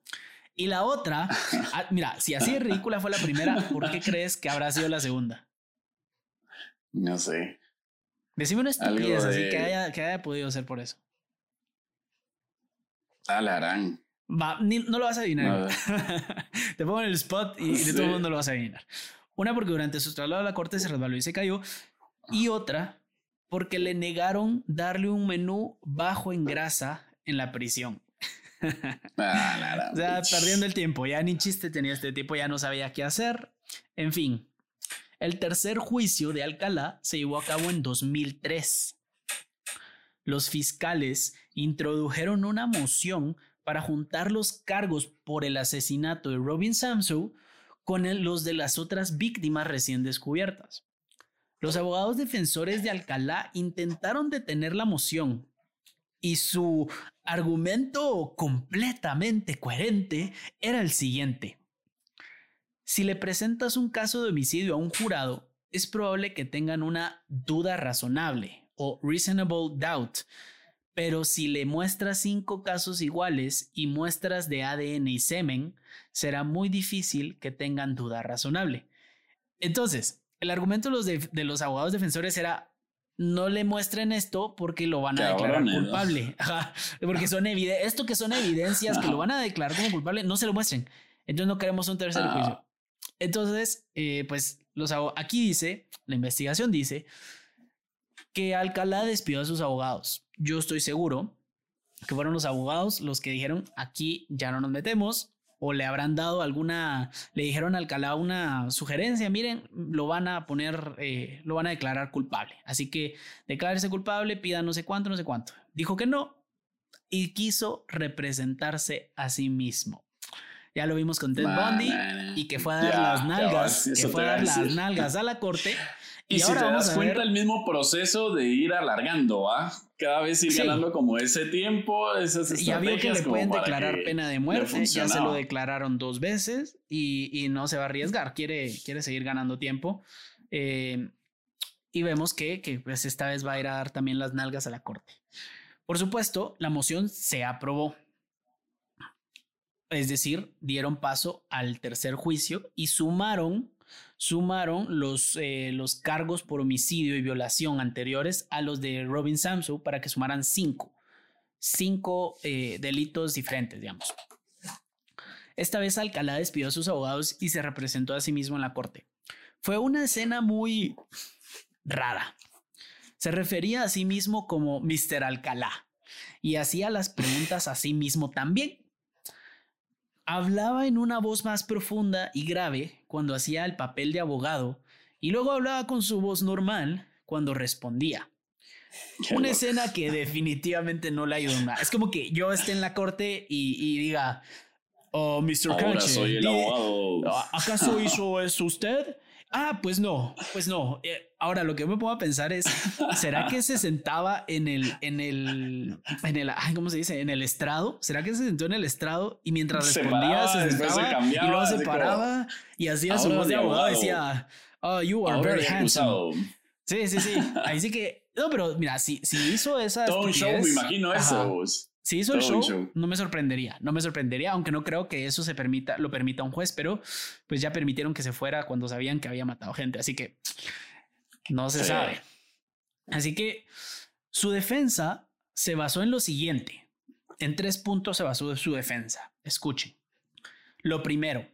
Y la otra, ah, mira, si así de ridícula fue la primera, ¿por qué crees que habrá sido la segunda? No sé. Decime una estupidez así que haya, que haya podido ser por eso. Alarán. Va, no lo vas a adivinar. Te pongo en el spot y de todo el mundo lo vas a adivinar. Una porque durante su traslado a la corte se resbaló y se cayó. Y otra porque le negaron darle un menú bajo en grasa en la prisión. Ah, o sea, perdiendo el tiempo. Ya ni chiste tenía este tipo, ya no sabía qué hacer. En fin, el tercer juicio de Alcalá se llevó a cabo en 2003. Los fiscales introdujeron una moción para juntar los cargos por el asesinato de Robin Samson con los de las otras víctimas recién descubiertas. Los abogados defensores de Alcalá intentaron detener la moción y su argumento completamente coherente era el siguiente. Si le presentas un caso de homicidio a un jurado, es probable que tengan una duda razonable o reasonable doubt pero si le muestras cinco casos iguales y muestras de ADN y semen, será muy difícil que tengan duda razonable. Entonces, el argumento de los, de, los abogados defensores era, no le muestren esto porque lo van a declarar culpable. porque son esto que son evidencias que lo van a declarar como culpable, no se lo muestren. Entonces no queremos un tercer ah. juicio. Entonces, eh, pues los aquí dice, la investigación dice que Alcalá despidió a sus abogados. Yo estoy seguro que fueron los abogados los que dijeron aquí ya no nos metemos o le habrán dado alguna, le dijeron a Alcalá una sugerencia, miren, lo van a poner, eh, lo van a declarar culpable. Así que declárese culpable, pida no sé cuánto, no sé cuánto. Dijo que no y quiso representarse a sí mismo. Ya lo vimos con Ted Bundy y que fue a dar las nalgas, que fue a dar las nalgas a la corte y, si te das cuenta, el mismo proceso de ir alargando, ¿ah? Cada vez ir ganando como ese tiempo, esas Ya vio que le pueden declarar pena de muerte, ya se lo declararon dos veces y, no se va a arriesgar, quiere, quiere seguir ganando tiempo. Eh, y vemos que, que pues esta vez va a ir a dar también las nalgas a la corte. Por supuesto, la moción se aprobó. Es decir, dieron paso al tercer juicio y sumaron sumaron los, eh, los cargos por homicidio y violación anteriores a los de Robin Samson para que sumaran cinco. cinco eh, delitos diferentes, digamos. Esta vez Alcalá despidió a sus abogados y se representó a sí mismo en la corte. Fue una escena muy rara. Se refería a sí mismo como Mr. Alcalá y hacía las preguntas a sí mismo también. Hablaba en una voz más profunda y grave cuando hacía el papel de abogado y luego hablaba con su voz normal cuando respondía. Una escena que definitivamente no le ayudó nada. Es como que yo esté en la corte y, diga, oh, Mr. Ahora soy el abogado. ¿Acaso hizo eso usted? Ah, pues no, pues no. Eh, ahora lo que me puedo pensar es, ¿será que se sentaba en el, en el, en el, ¿cómo se dice? En el estrado. ¿Será que se sentó en el estrado y mientras respondía se sentaba y luego se paraba y hacía su voz de abogado, decía, oh, you are very handsome. Sí, sí, sí. Ahí sí que, no, pero mira, si, si hizo esa. Todo un show, me imagino eso. Si hizo el show, no me sorprendería, no me sorprendería, aunque no creo que eso se permita, lo permita un juez, pero pues ya permitieron que se fuera cuando sabían que había matado gente, así que no se sabe. Así que su defensa se basó en lo siguiente. En tres puntos se basó su defensa. Escuchen. Lo primero,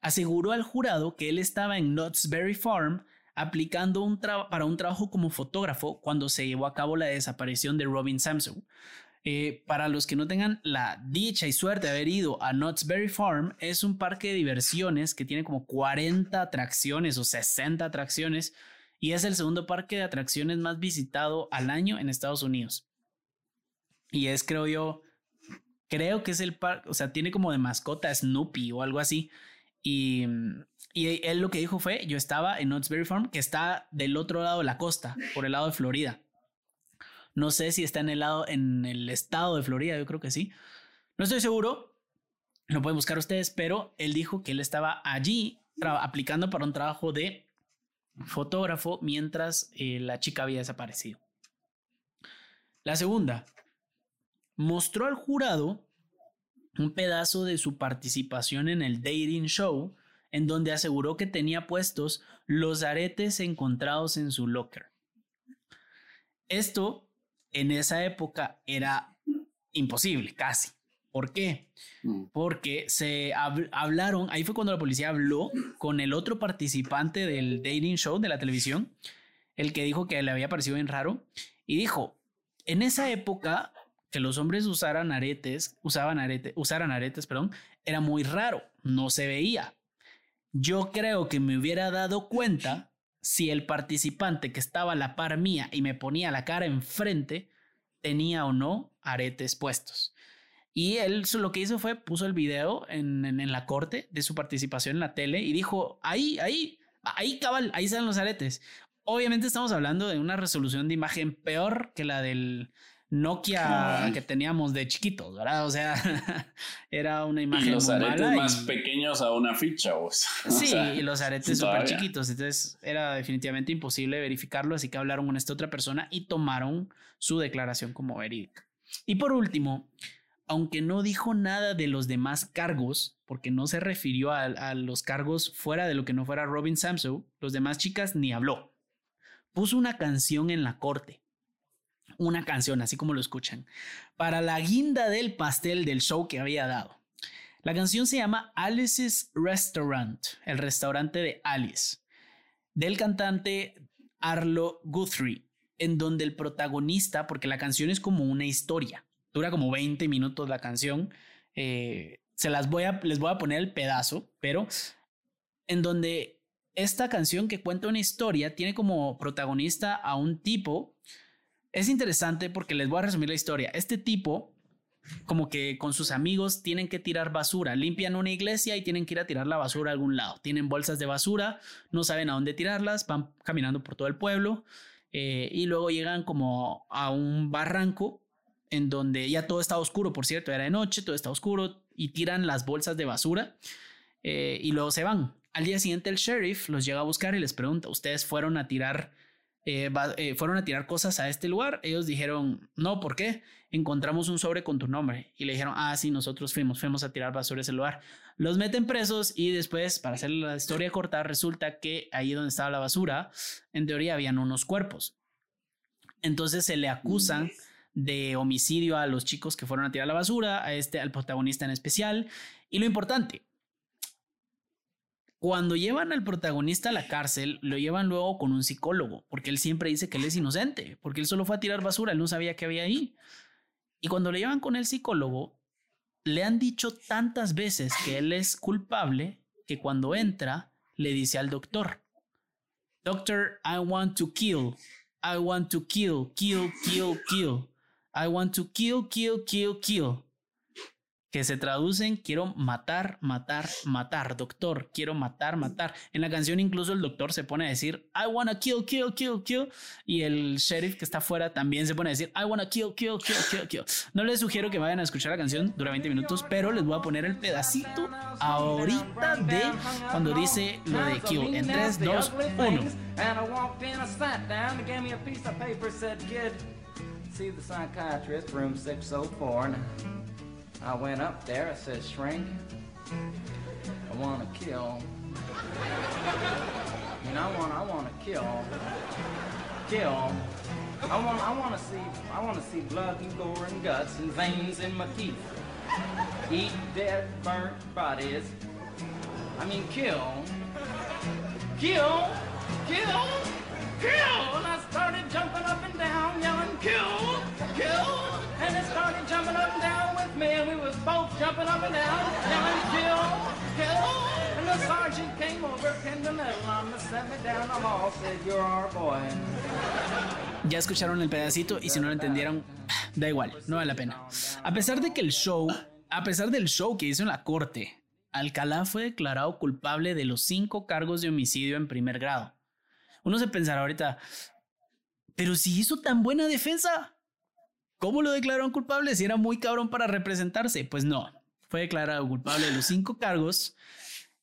aseguró al jurado que él estaba en Knott's Berry Farm aplicando un para un trabajo como fotógrafo cuando se llevó a cabo la desaparición de Robin Samson. Eh, para los que no tengan la dicha y suerte de haber ido a Knott's Berry Farm, es un parque de diversiones que tiene como 40 atracciones o 60 atracciones y es el segundo parque de atracciones más visitado al año en Estados Unidos. Y es, creo yo, creo que es el parque, o sea, tiene como de mascota Snoopy o algo así. Y, y él lo que dijo fue, yo estaba en Knott's Berry Farm, que está del otro lado de la costa, por el lado de Florida. No sé si está en el, lado, en el estado de Florida, yo creo que sí. No estoy seguro, lo pueden buscar ustedes, pero él dijo que él estaba allí aplicando para un trabajo de fotógrafo mientras eh, la chica había desaparecido. La segunda, mostró al jurado un pedazo de su participación en el dating show en donde aseguró que tenía puestos los aretes encontrados en su locker. Esto en esa época era imposible, casi. ¿Por qué? Mm. Porque se hablaron, ahí fue cuando la policía habló con el otro participante del dating show de la televisión, el que dijo que le había parecido bien raro, y dijo, en esa época que los hombres usaran aretes, usaban arete, usaran aretes, perdón, era muy raro, no se veía. Yo creo que me hubiera dado cuenta si el participante que estaba a la par mía y me ponía la cara enfrente tenía o no aretes puestos. Y él lo que hizo fue puso el video en, en, la corte de su participación en la tele y dijo, ahí, ahí, ahí cabal, ahí están los aretes. Obviamente estamos hablando de una resolución de imagen peor que la del, Nokia que teníamos de chiquitos, ¿verdad? O sea, era una imagen. Y los aretes más pequeños a una ficha, o Sí, y los aretes súper chiquitos. Entonces era definitivamente imposible verificarlo, así que hablaron con esta otra persona y tomaron su declaración como verídica. Y por último, aunque no dijo nada de los demás cargos, porque no se refirió a, a los cargos fuera de lo que no fuera Robin Samson, los demás chicas ni habló. Puso una canción en la corte una canción, así como lo escuchan, para la guinda del pastel del show que había dado. La canción se llama Alice's Restaurant, el restaurante de Alice, del cantante Arlo Guthrie, en donde el protagonista, porque la canción es como una historia, dura como 20 minutos la canción, eh, se las voy a, les voy a poner el pedazo, pero en donde esta canción que cuenta una historia tiene como protagonista a un tipo es interesante porque les voy a resumir la historia. Este tipo, como que con sus amigos, tienen que tirar basura. Limpian una iglesia y tienen que ir a tirar la basura a algún lado. Tienen bolsas de basura, no saben a dónde tirarlas, van caminando por todo el pueblo eh, y luego llegan como a un barranco en donde ya todo está oscuro, por cierto, era de noche, todo está oscuro y tiran las bolsas de basura eh, y luego se van. Al día siguiente el sheriff los llega a buscar y les pregunta, ¿ustedes fueron a tirar eh, eh, fueron a tirar cosas a este lugar. Ellos dijeron, no, ¿por qué? Encontramos un sobre con tu nombre. Y le dijeron, ah, sí, nosotros fuimos, fuimos a tirar basura a ese lugar. Los meten presos y después, para hacer la historia corta, resulta que ahí donde estaba la basura, en teoría habían unos cuerpos. Entonces se le acusan de homicidio a los chicos que fueron a tirar la basura, a este, al protagonista en especial. Y lo importante, cuando llevan al protagonista a la cárcel, lo llevan luego con un psicólogo, porque él siempre dice que él es inocente, porque él solo fue a tirar basura, él no sabía que había ahí. Y cuando le llevan con el psicólogo, le han dicho tantas veces que él es culpable que cuando entra le dice al doctor, Doctor, I want to kill, I want to kill, kill, kill, kill. I want to kill, kill, kill, kill que se traducen quiero matar, matar, matar, doctor, quiero matar, matar. En la canción incluso el doctor se pone a decir I wanna kill, kill, kill, kill y el sheriff que está afuera también se pone a decir I wanna kill, kill, kill, kill, kill. No les sugiero que vayan a escuchar la canción, dura 20 minutos, pero les voy a poner el pedacito ahorita de cuando dice lo de kill en 3, 2, 1. See the psychiatrist, room 604. I went up there, I said, Shrink, I want to kill. You know, I want, I want to kill. Kill. I want, I want to see, I want to see blood and gore and guts and veins in my teeth. Eat dead, burnt bodies. I mean, kill. Kill. Kill. Kill. And I started jumping up and down, yelling, kill. Kill. And it started jumping up and down with me, and we was both jumping up and down, yelling, kill, kill. And the sergeant came over, pinned the metal on me, set me down the hall, said, you're our boy. Ya escucharon el pedacito y si no lo entendieron, da igual, no vale la pena. A pesar de que el show, a pesar del show que hizo en la corte, Alcalá fue declarado culpable de los cinco cargos de homicidio en primer grado. Uno se pensará ahorita, pero si hizo tan buena defensa, ¿Cómo lo declararon culpable si era muy cabrón para representarse? Pues no, fue declarado culpable de los cinco cargos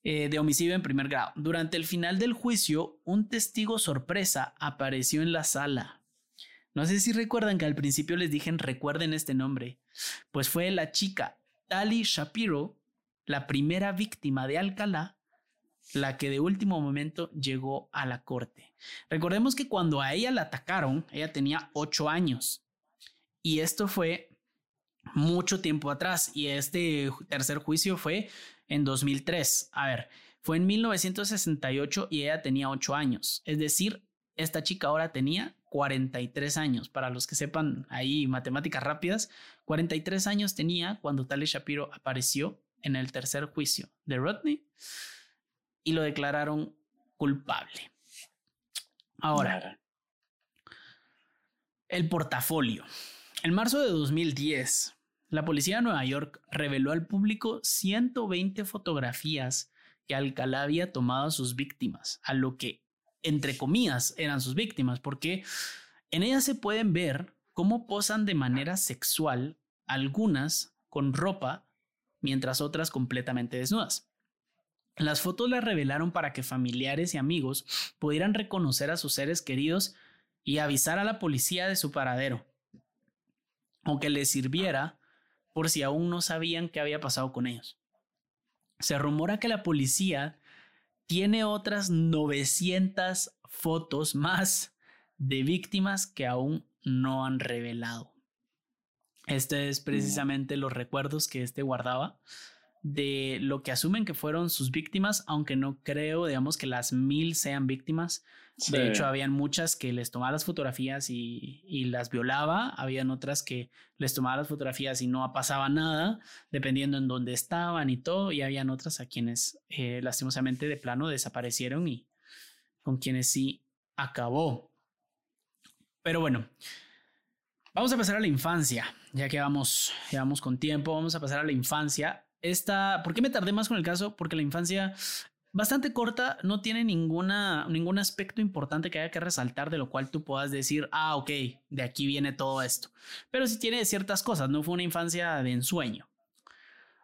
eh, de homicidio en primer grado. Durante el final del juicio, un testigo sorpresa apareció en la sala. No sé si recuerdan que al principio les dije recuerden este nombre. Pues fue la chica Tali Shapiro, la primera víctima de Alcalá, la que de último momento llegó a la corte. Recordemos que cuando a ella la atacaron, ella tenía ocho años. Y esto fue mucho tiempo atrás y este tercer juicio fue en 2003. A ver, fue en 1968 y ella tenía 8 años. Es decir, esta chica ahora tenía 43 años. Para los que sepan ahí matemáticas rápidas, 43 años tenía cuando Tale Shapiro apareció en el tercer juicio de Rodney y lo declararon culpable. Ahora, el portafolio. En marzo de 2010, la policía de Nueva York reveló al público 120 fotografías que Alcalá había tomado a sus víctimas, a lo que, entre comillas, eran sus víctimas, porque en ellas se pueden ver cómo posan de manera sexual, algunas con ropa, mientras otras completamente desnudas. Las fotos las revelaron para que familiares y amigos pudieran reconocer a sus seres queridos y avisar a la policía de su paradero o que les sirviera por si aún no sabían qué había pasado con ellos. Se rumora que la policía tiene otras 900 fotos más de víctimas que aún no han revelado. Este es precisamente los recuerdos que este guardaba de lo que asumen que fueron sus víctimas, aunque no creo, digamos, que las mil sean víctimas. De hecho, habían muchas que les tomaba las fotografías y, las violaba, habían otras que les tomaba las fotografías y no pasaba nada, dependiendo en dónde estaban y todo, y habían otras a quienes eh, lastimosamente de plano desaparecieron y con quienes sí acabó. Pero bueno, vamos a pasar a la infancia, ya que vamos, ya vamos con tiempo, vamos a pasar a la infancia esta, ¿por qué me tardé más con el caso? Porque la infancia bastante corta, no tiene ninguna, ningún aspecto importante que haya que resaltar de lo cual tú puedas decir, ah, ok, de aquí viene todo esto. Pero sí tiene ciertas cosas, no fue una infancia de ensueño.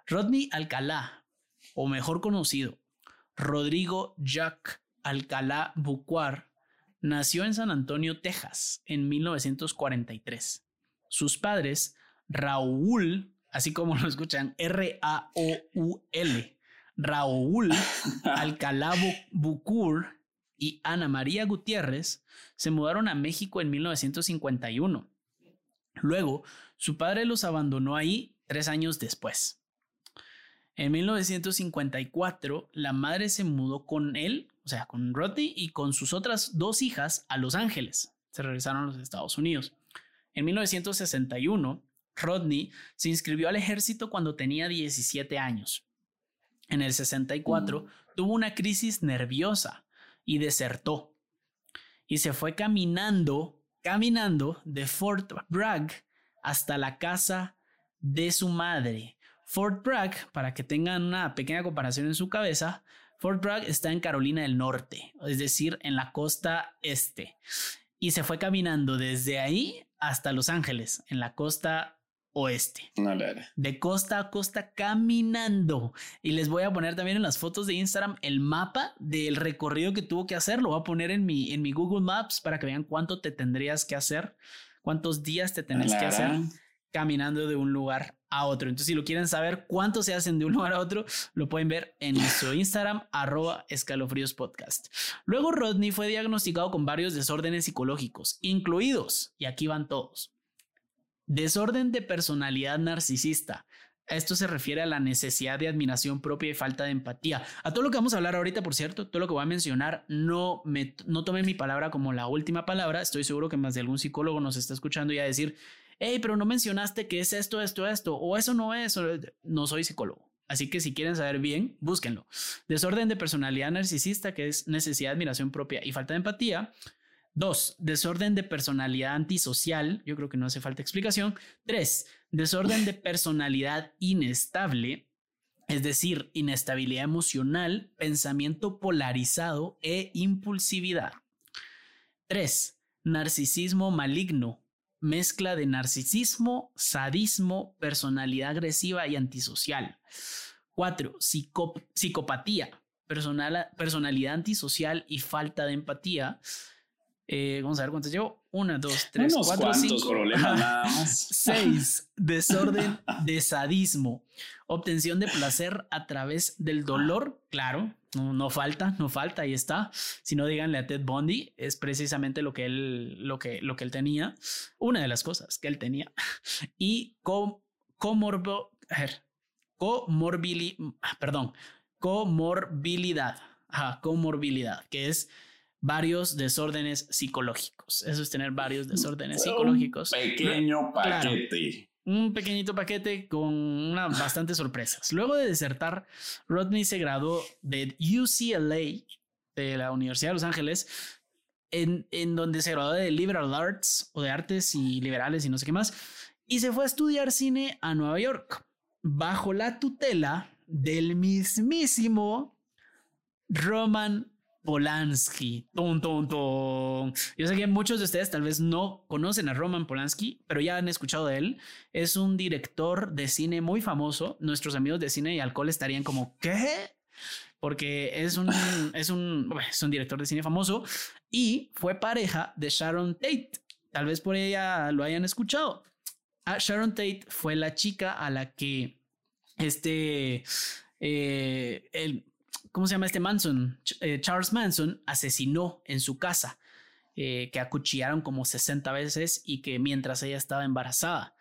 Rodney Alcalá, o mejor conocido, Rodrigo Jacques Alcalá Bucuar, nació en San Antonio, Texas, en 1943. Sus padres, Raúl así como lo escuchan, R-A-O-U-L, Raúl Alcalá Bucur y Ana María Gutiérrez se mudaron a México en 1951. Luego, su padre los abandonó ahí tres años después. En 1954, la madre se mudó con él, o sea, con Rodney y con sus otras dos hijas a Los Ángeles. Se regresaron a los Estados Unidos. En 1961, Rodney se inscribió al ejército cuando tenía 17 años. En el 64 tuvo una crisis nerviosa y desertó. Y se fue caminando, caminando de Fort Bragg hasta la casa de su madre. Fort Bragg, para que tengan una pequeña comparación en su cabeza, Fort Bragg está en Carolina del Norte, es decir, en la costa este. Y se fue caminando desde ahí hasta Los Ángeles, en la costa oeste. De costa a costa caminando. Y les voy a poner también en las fotos de Instagram el mapa del recorrido que tuvo que hacer. Lo voy a poner en mi, en mi Google Maps para que vean cuánto te tendrías que hacer, cuántos días te tenés que hacer caminando de un lugar a otro. Entonces, si lo quieren saber cuánto se hacen de un lugar a otro, lo pueden ver en nuestro Instagram, arroba escalofríos podcast. Luego, Rodney fue diagnosticado con varios desórdenes psicológicos, incluidos, y aquí van todos, Desorden de personalidad narcisista. Esto se refiere a la necesidad de admiración propia y falta de empatía. A todo lo que vamos a hablar ahorita, por cierto, todo lo que voy a mencionar, no, me, no tome mi palabra como la última palabra. Estoy seguro que más de algún psicólogo nos está escuchando y a decir, hey, pero no mencionaste que es esto, esto, esto, o eso no es, no soy psicólogo. Así que si quieren saber bien, búsquenlo. Desorden de personalidad narcisista, que es necesidad de admiración propia y falta de empatía, Dos, desorden de personalidad antisocial. Yo creo que no hace falta explicación. Tres, desorden de personalidad inestable. Es decir, inestabilidad emocional, pensamiento polarizado e impulsividad. Tres, narcisismo maligno. Mezcla de narcisismo, sadismo, personalidad agresiva y antisocial. Cuatro, psicopatía, personalidad antisocial y falta de empatía. Eh, vamos a ver cuántos llevo. Una, dos, tres, cuatro, cinco. problemas nada más. Seis. Desorden de sadismo. Obtención de placer a través del dolor. Claro, no, no, falta, no falta, ahí está. Si no, díganle a Ted Bundy, es precisamente lo que él, lo que, lo que él tenía. Una de las cosas que él tenía. Y com, comorbo, comorbilidad, perdón, comorbilidad. Ajá, comorbilidad, que es varios desórdenes psicológicos. Eso es tener varios desórdenes psicológicos. Un pequeño paquete. un pequeñito paquete con una, bastantes sorpresas. Luego de desertar, Rodney se graduó de UCLA, de la Universidad de Los Ángeles, en, en donde se graduó de Liberal Arts o de artes y liberales y no sé qué más, y se fue a estudiar cine a Nueva York, bajo la tutela del mismísimo Roman Polanski. Yo sé que muchos de ustedes tal vez no conocen a Roman Polanski, pero ya han escuchado de él. Es un director de cine muy famoso. Nuestros amigos de cine y alcohol estarían como, ¿qué? Porque es un, es un, es un director de cine famoso y fue pareja de Sharon Tate. Tal vez por ella lo hayan escuchado. Ah, Sharon Tate fue la chica a la que este, eh, el, ¿cómo se llama este Manson? Eh, Charles Manson asesinó en su casa, eh, que acuchillaron como 60 veces y que mientras ella estaba embarazada.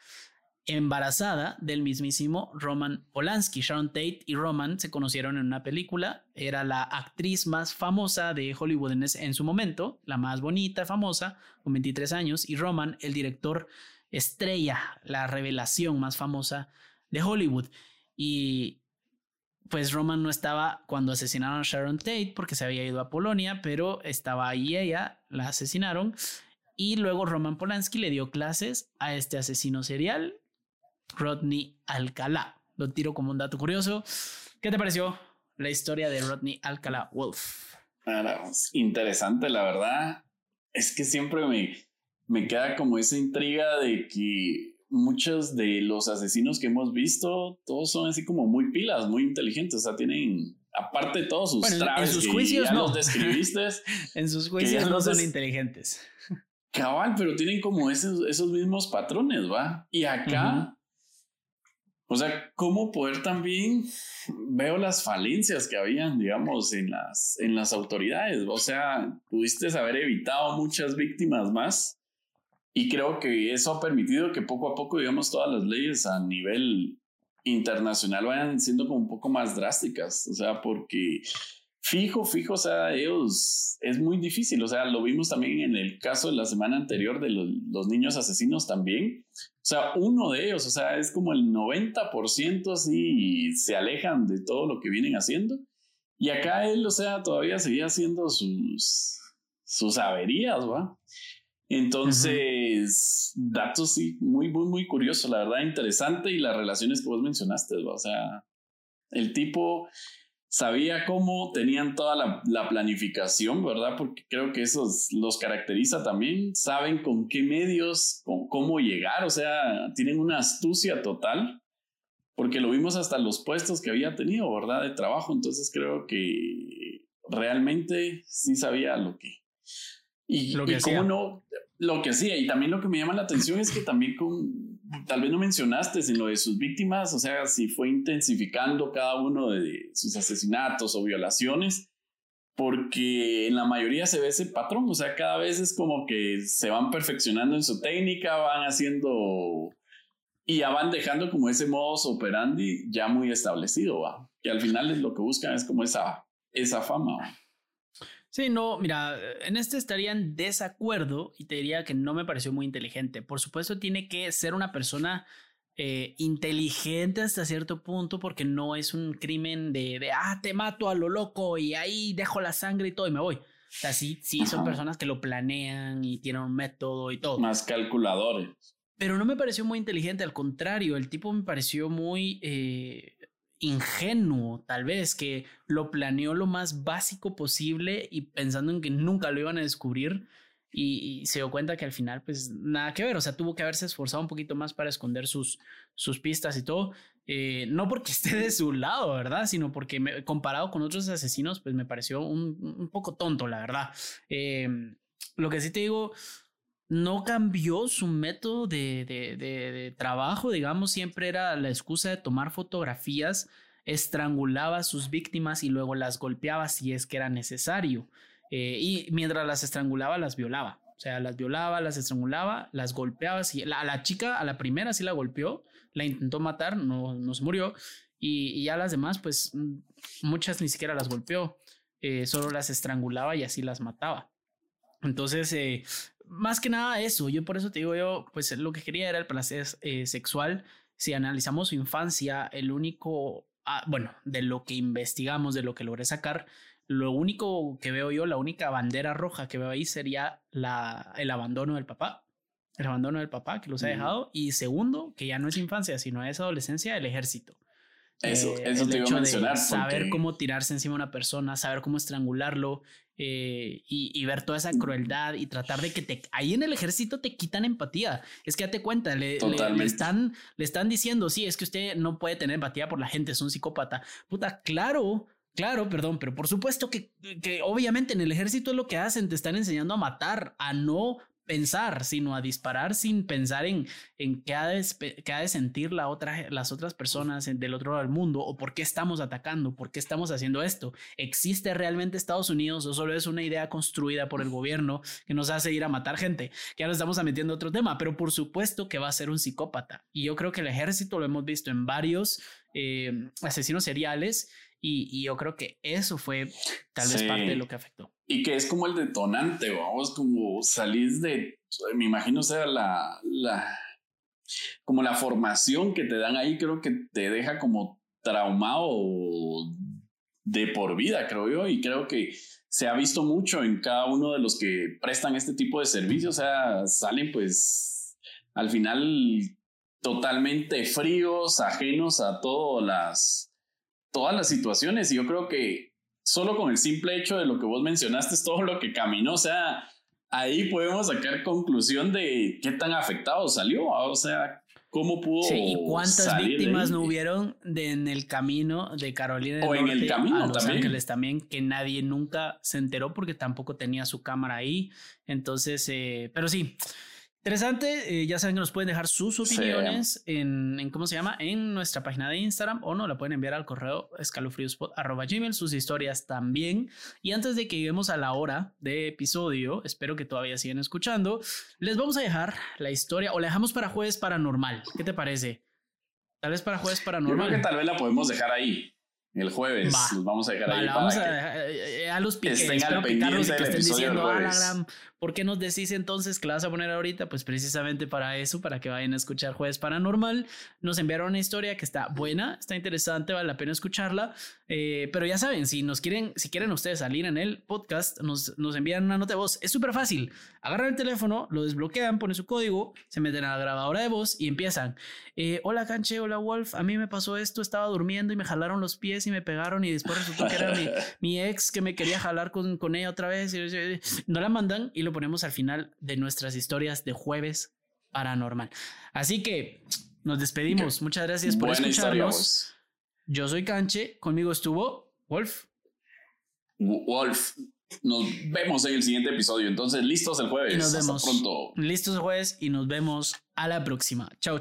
Embarazada del mismísimo Roman Polanski. Sharon Tate y Roman se conocieron en una película. Era la actriz más famosa de Hollywood en, en su momento, la más bonita, famosa, con 23 años. Y Roman, el director estrella, la revelación más famosa de Hollywood. Y pues Roman no estaba cuando asesinaron a Sharon Tate porque se había ido a Polonia, pero estaba ahí ella, la asesinaron. Y luego Roman Polanski le dio clases a este asesino serial, Rodney Alcalá. Lo tiro como un dato curioso. ¿Qué te pareció la historia de Rodney Alcalá Wolf? interesante, la verdad. Es que siempre me, me queda como esa intriga de que muchos de los asesinos que hemos visto, todos son así como muy pilas, muy inteligentes. O sea, tienen, aparte de todos sus en sus juicios no. los describiste. en sus juicios no son inteligentes. Cabal, pero tienen como esos, esos mismos patrones, ¿va? Y acá, o sea, ¿cómo poder también veo las falencias que habían, digamos, en las, en las autoridades? O sea, pudiste haber evitado muchas víctimas más Y creo que eso ha permitido que poco a poco, digamos, todas las leyes a nivel internacional vayan siendo como un poco más drásticas. O sea, porque fijo, fijo, o sea, ellos es muy difícil. O sea, lo vimos también en el caso de la semana anterior de los, niños asesinos también. O sea, uno de ellos, o sea, es como el 90% así se alejan de todo lo que vienen haciendo. Y acá él, o sea, todavía seguía haciendo sus, sus averías, ¿va? Entonces, datos sí, muy, muy, muy curioso, la verdad, interesante. Y las relaciones que vos mencionaste, ¿va? o sea, el tipo sabía cómo tenían toda la, planificación, ¿verdad? Porque creo que eso los caracteriza también, saben con qué medios, con cómo llegar, o sea, tienen una astucia total, porque lo vimos hasta los puestos que había tenido, ¿verdad? De trabajo, entonces creo que realmente sí sabía lo que... Y, lo que cómo no, lo que hacía, y también lo que me llama la atención es que también con, tal vez no mencionaste en lo de sus víctimas, o sea, si fue intensificando cada uno de sus asesinatos o violaciones, porque en la mayoría se ve ese patrón, o sea, cada vez es como que se van perfeccionando en su técnica, van haciendo y ya van dejando como ese modus operandi ya muy establecido, ¿va? que al final es lo que buscan es como esa, esa fama. ¿va? Sí, no, mira, en este estaría en desacuerdo y te diría que no me pareció muy inteligente. Por supuesto, tiene que ser una persona eh, inteligente hasta cierto punto porque no es un crimen de, de, ah, te mato a lo loco y ahí dejo la sangre y todo y me voy. O sea, sí, sí, son personas que lo planean y tienen un método y todo. Más calculadores. Pero no me pareció muy inteligente, al contrario, el tipo me pareció muy... Eh, ingenuo, tal vez, que lo planeó lo más básico posible y pensando en que nunca lo iban a descubrir y, se dio cuenta que al final, pues nada que ver, o sea, tuvo que haberse esforzado un poquito más para esconder sus, sus pistas y todo, eh, no porque esté de su lado, ¿verdad? Sino porque me, comparado con otros asesinos, pues me pareció un, poco tonto, la verdad. Eh, lo que sí te digo, no cambió su método de, de, trabajo, digamos, siempre era la excusa de tomar fotografías, estrangulaba a sus víctimas y luego las golpeaba si es que era necesario. Eh, y mientras las estrangulaba, las violaba. O sea, las violaba, las estrangulaba, las golpeaba. Si, a la chica, a la primera sí la golpeó, la intentó matar, no, no se murió. Y, ya las demás, pues mm, muchas ni siquiera las golpeó, eh, solo las estrangulaba y así las mataba. Entonces, eh, más que nada eso, yo por eso te digo yo, pues lo que quería era el placer eh, sexual. Si analizamos su infancia, el único, ah, bueno, de lo que investigamos, de lo que logré sacar, lo único que veo yo, la única bandera roja que veo ahí sería la, el abandono del papá. El abandono del papá que los ha dejado. Y segundo, que ya no es infancia, sino es adolescencia, el ejército. Eso, eh, eso te iba a mencionar. Saber cómo tirarse encima de una persona, saber cómo estrangularlo eh, y, ver toda esa crueldad y tratar de que te. Ahí en el ejército te quitan empatía. Es que date cuenta, le, están, le están diciendo, sí, es que usted no puede tener empatía por la gente, es un psicópata. Puta, claro. Claro, perdón, pero por supuesto que, que obviamente en el ejército es lo que hacen, te están enseñando a matar, a no pensar, sino a disparar sin pensar en, en qué, ha de, sentir la otra, las otras personas del otro lado del mundo o por qué estamos atacando, por qué estamos haciendo esto. ¿Existe realmente Estados Unidos o solo es una idea construida por el gobierno que nos hace ir a matar gente? Que ahora estamos metiendo otro tema, pero por supuesto que va a ser un psicópata. Y yo creo que el ejército lo hemos visto en varios eh, asesinos seriales y, yo creo que eso fue tal vez parte de lo que afectó. Y que es como el detonante, vamos, como salís de, me imagino sea la, la, como la formación que te dan ahí, creo que te deja como traumado de por vida, creo yo, y creo que se ha visto mucho en cada uno de los que prestan este tipo de servicios, o sea, salen pues al final totalmente fríos, ajenos a todas las todas las situaciones y yo creo que solo con el simple hecho de lo que vos mencionaste es todo lo que caminó, o sea, ahí podemos sacar conclusión de qué tan afectado salió, o sea, cómo pudo sí, y cuántas víctimas no hubieron de, en el camino de Carolina o en el camino a Los también. Ángeles también que nadie nunca se enteró porque tampoco tenía su cámara ahí entonces eh, pero sí Interesante, eh, ya saben que nos pueden dejar sus opiniones en, ¿cómo se llama? En nuestra página de Instagram o no, la pueden enviar al correo escalofríospot.gmail, sus historias también. Y antes de que lleguemos a la hora de episodio, espero que todavía sigan escuchando, les vamos a dejar la historia o la dejamos para jueves paranormal. ¿Qué te parece? Tal vez para jueves paranormal. Yo creo que tal vez la podemos dejar ahí. El jueves Va. vamos a dejar ahí. vamos a, eh, a, los piques. Estén al pendiente y que estén diciendo, ah, la gran, ¿Por qué nos decís entonces que la vas a poner ahorita? Pues precisamente para eso, para que vayan a escuchar Jueves Paranormal. Nos enviaron una historia que está buena, está interesante, vale la pena escucharla. Eh, pero ya saben, si nos quieren, si quieren ustedes salir en el podcast, nos, nos envían una nota de voz. Es súper fácil. Agarran el teléfono, lo desbloquean, ponen su código, se meten a la grabadora de voz y empiezan. Eh, hola Canche, hola Wolf, a mí me pasó esto, estaba durmiendo y me jalaron los pies y me pegaron y después resultó que era mi, mi ex que me quería jalar con, con ella otra vez. Y, no la mandan y lo ponemos al final de nuestras historias de jueves paranormal. Así que nos despedimos. Muchas gracias por escucharnos. Yo soy Canche, conmigo estuvo Wolf. Wolf. Nos vemos en el siguiente episodio. Entonces, listos el jueves. nos vemos pronto. Listos el jueves y nos vemos a la próxima. Chao.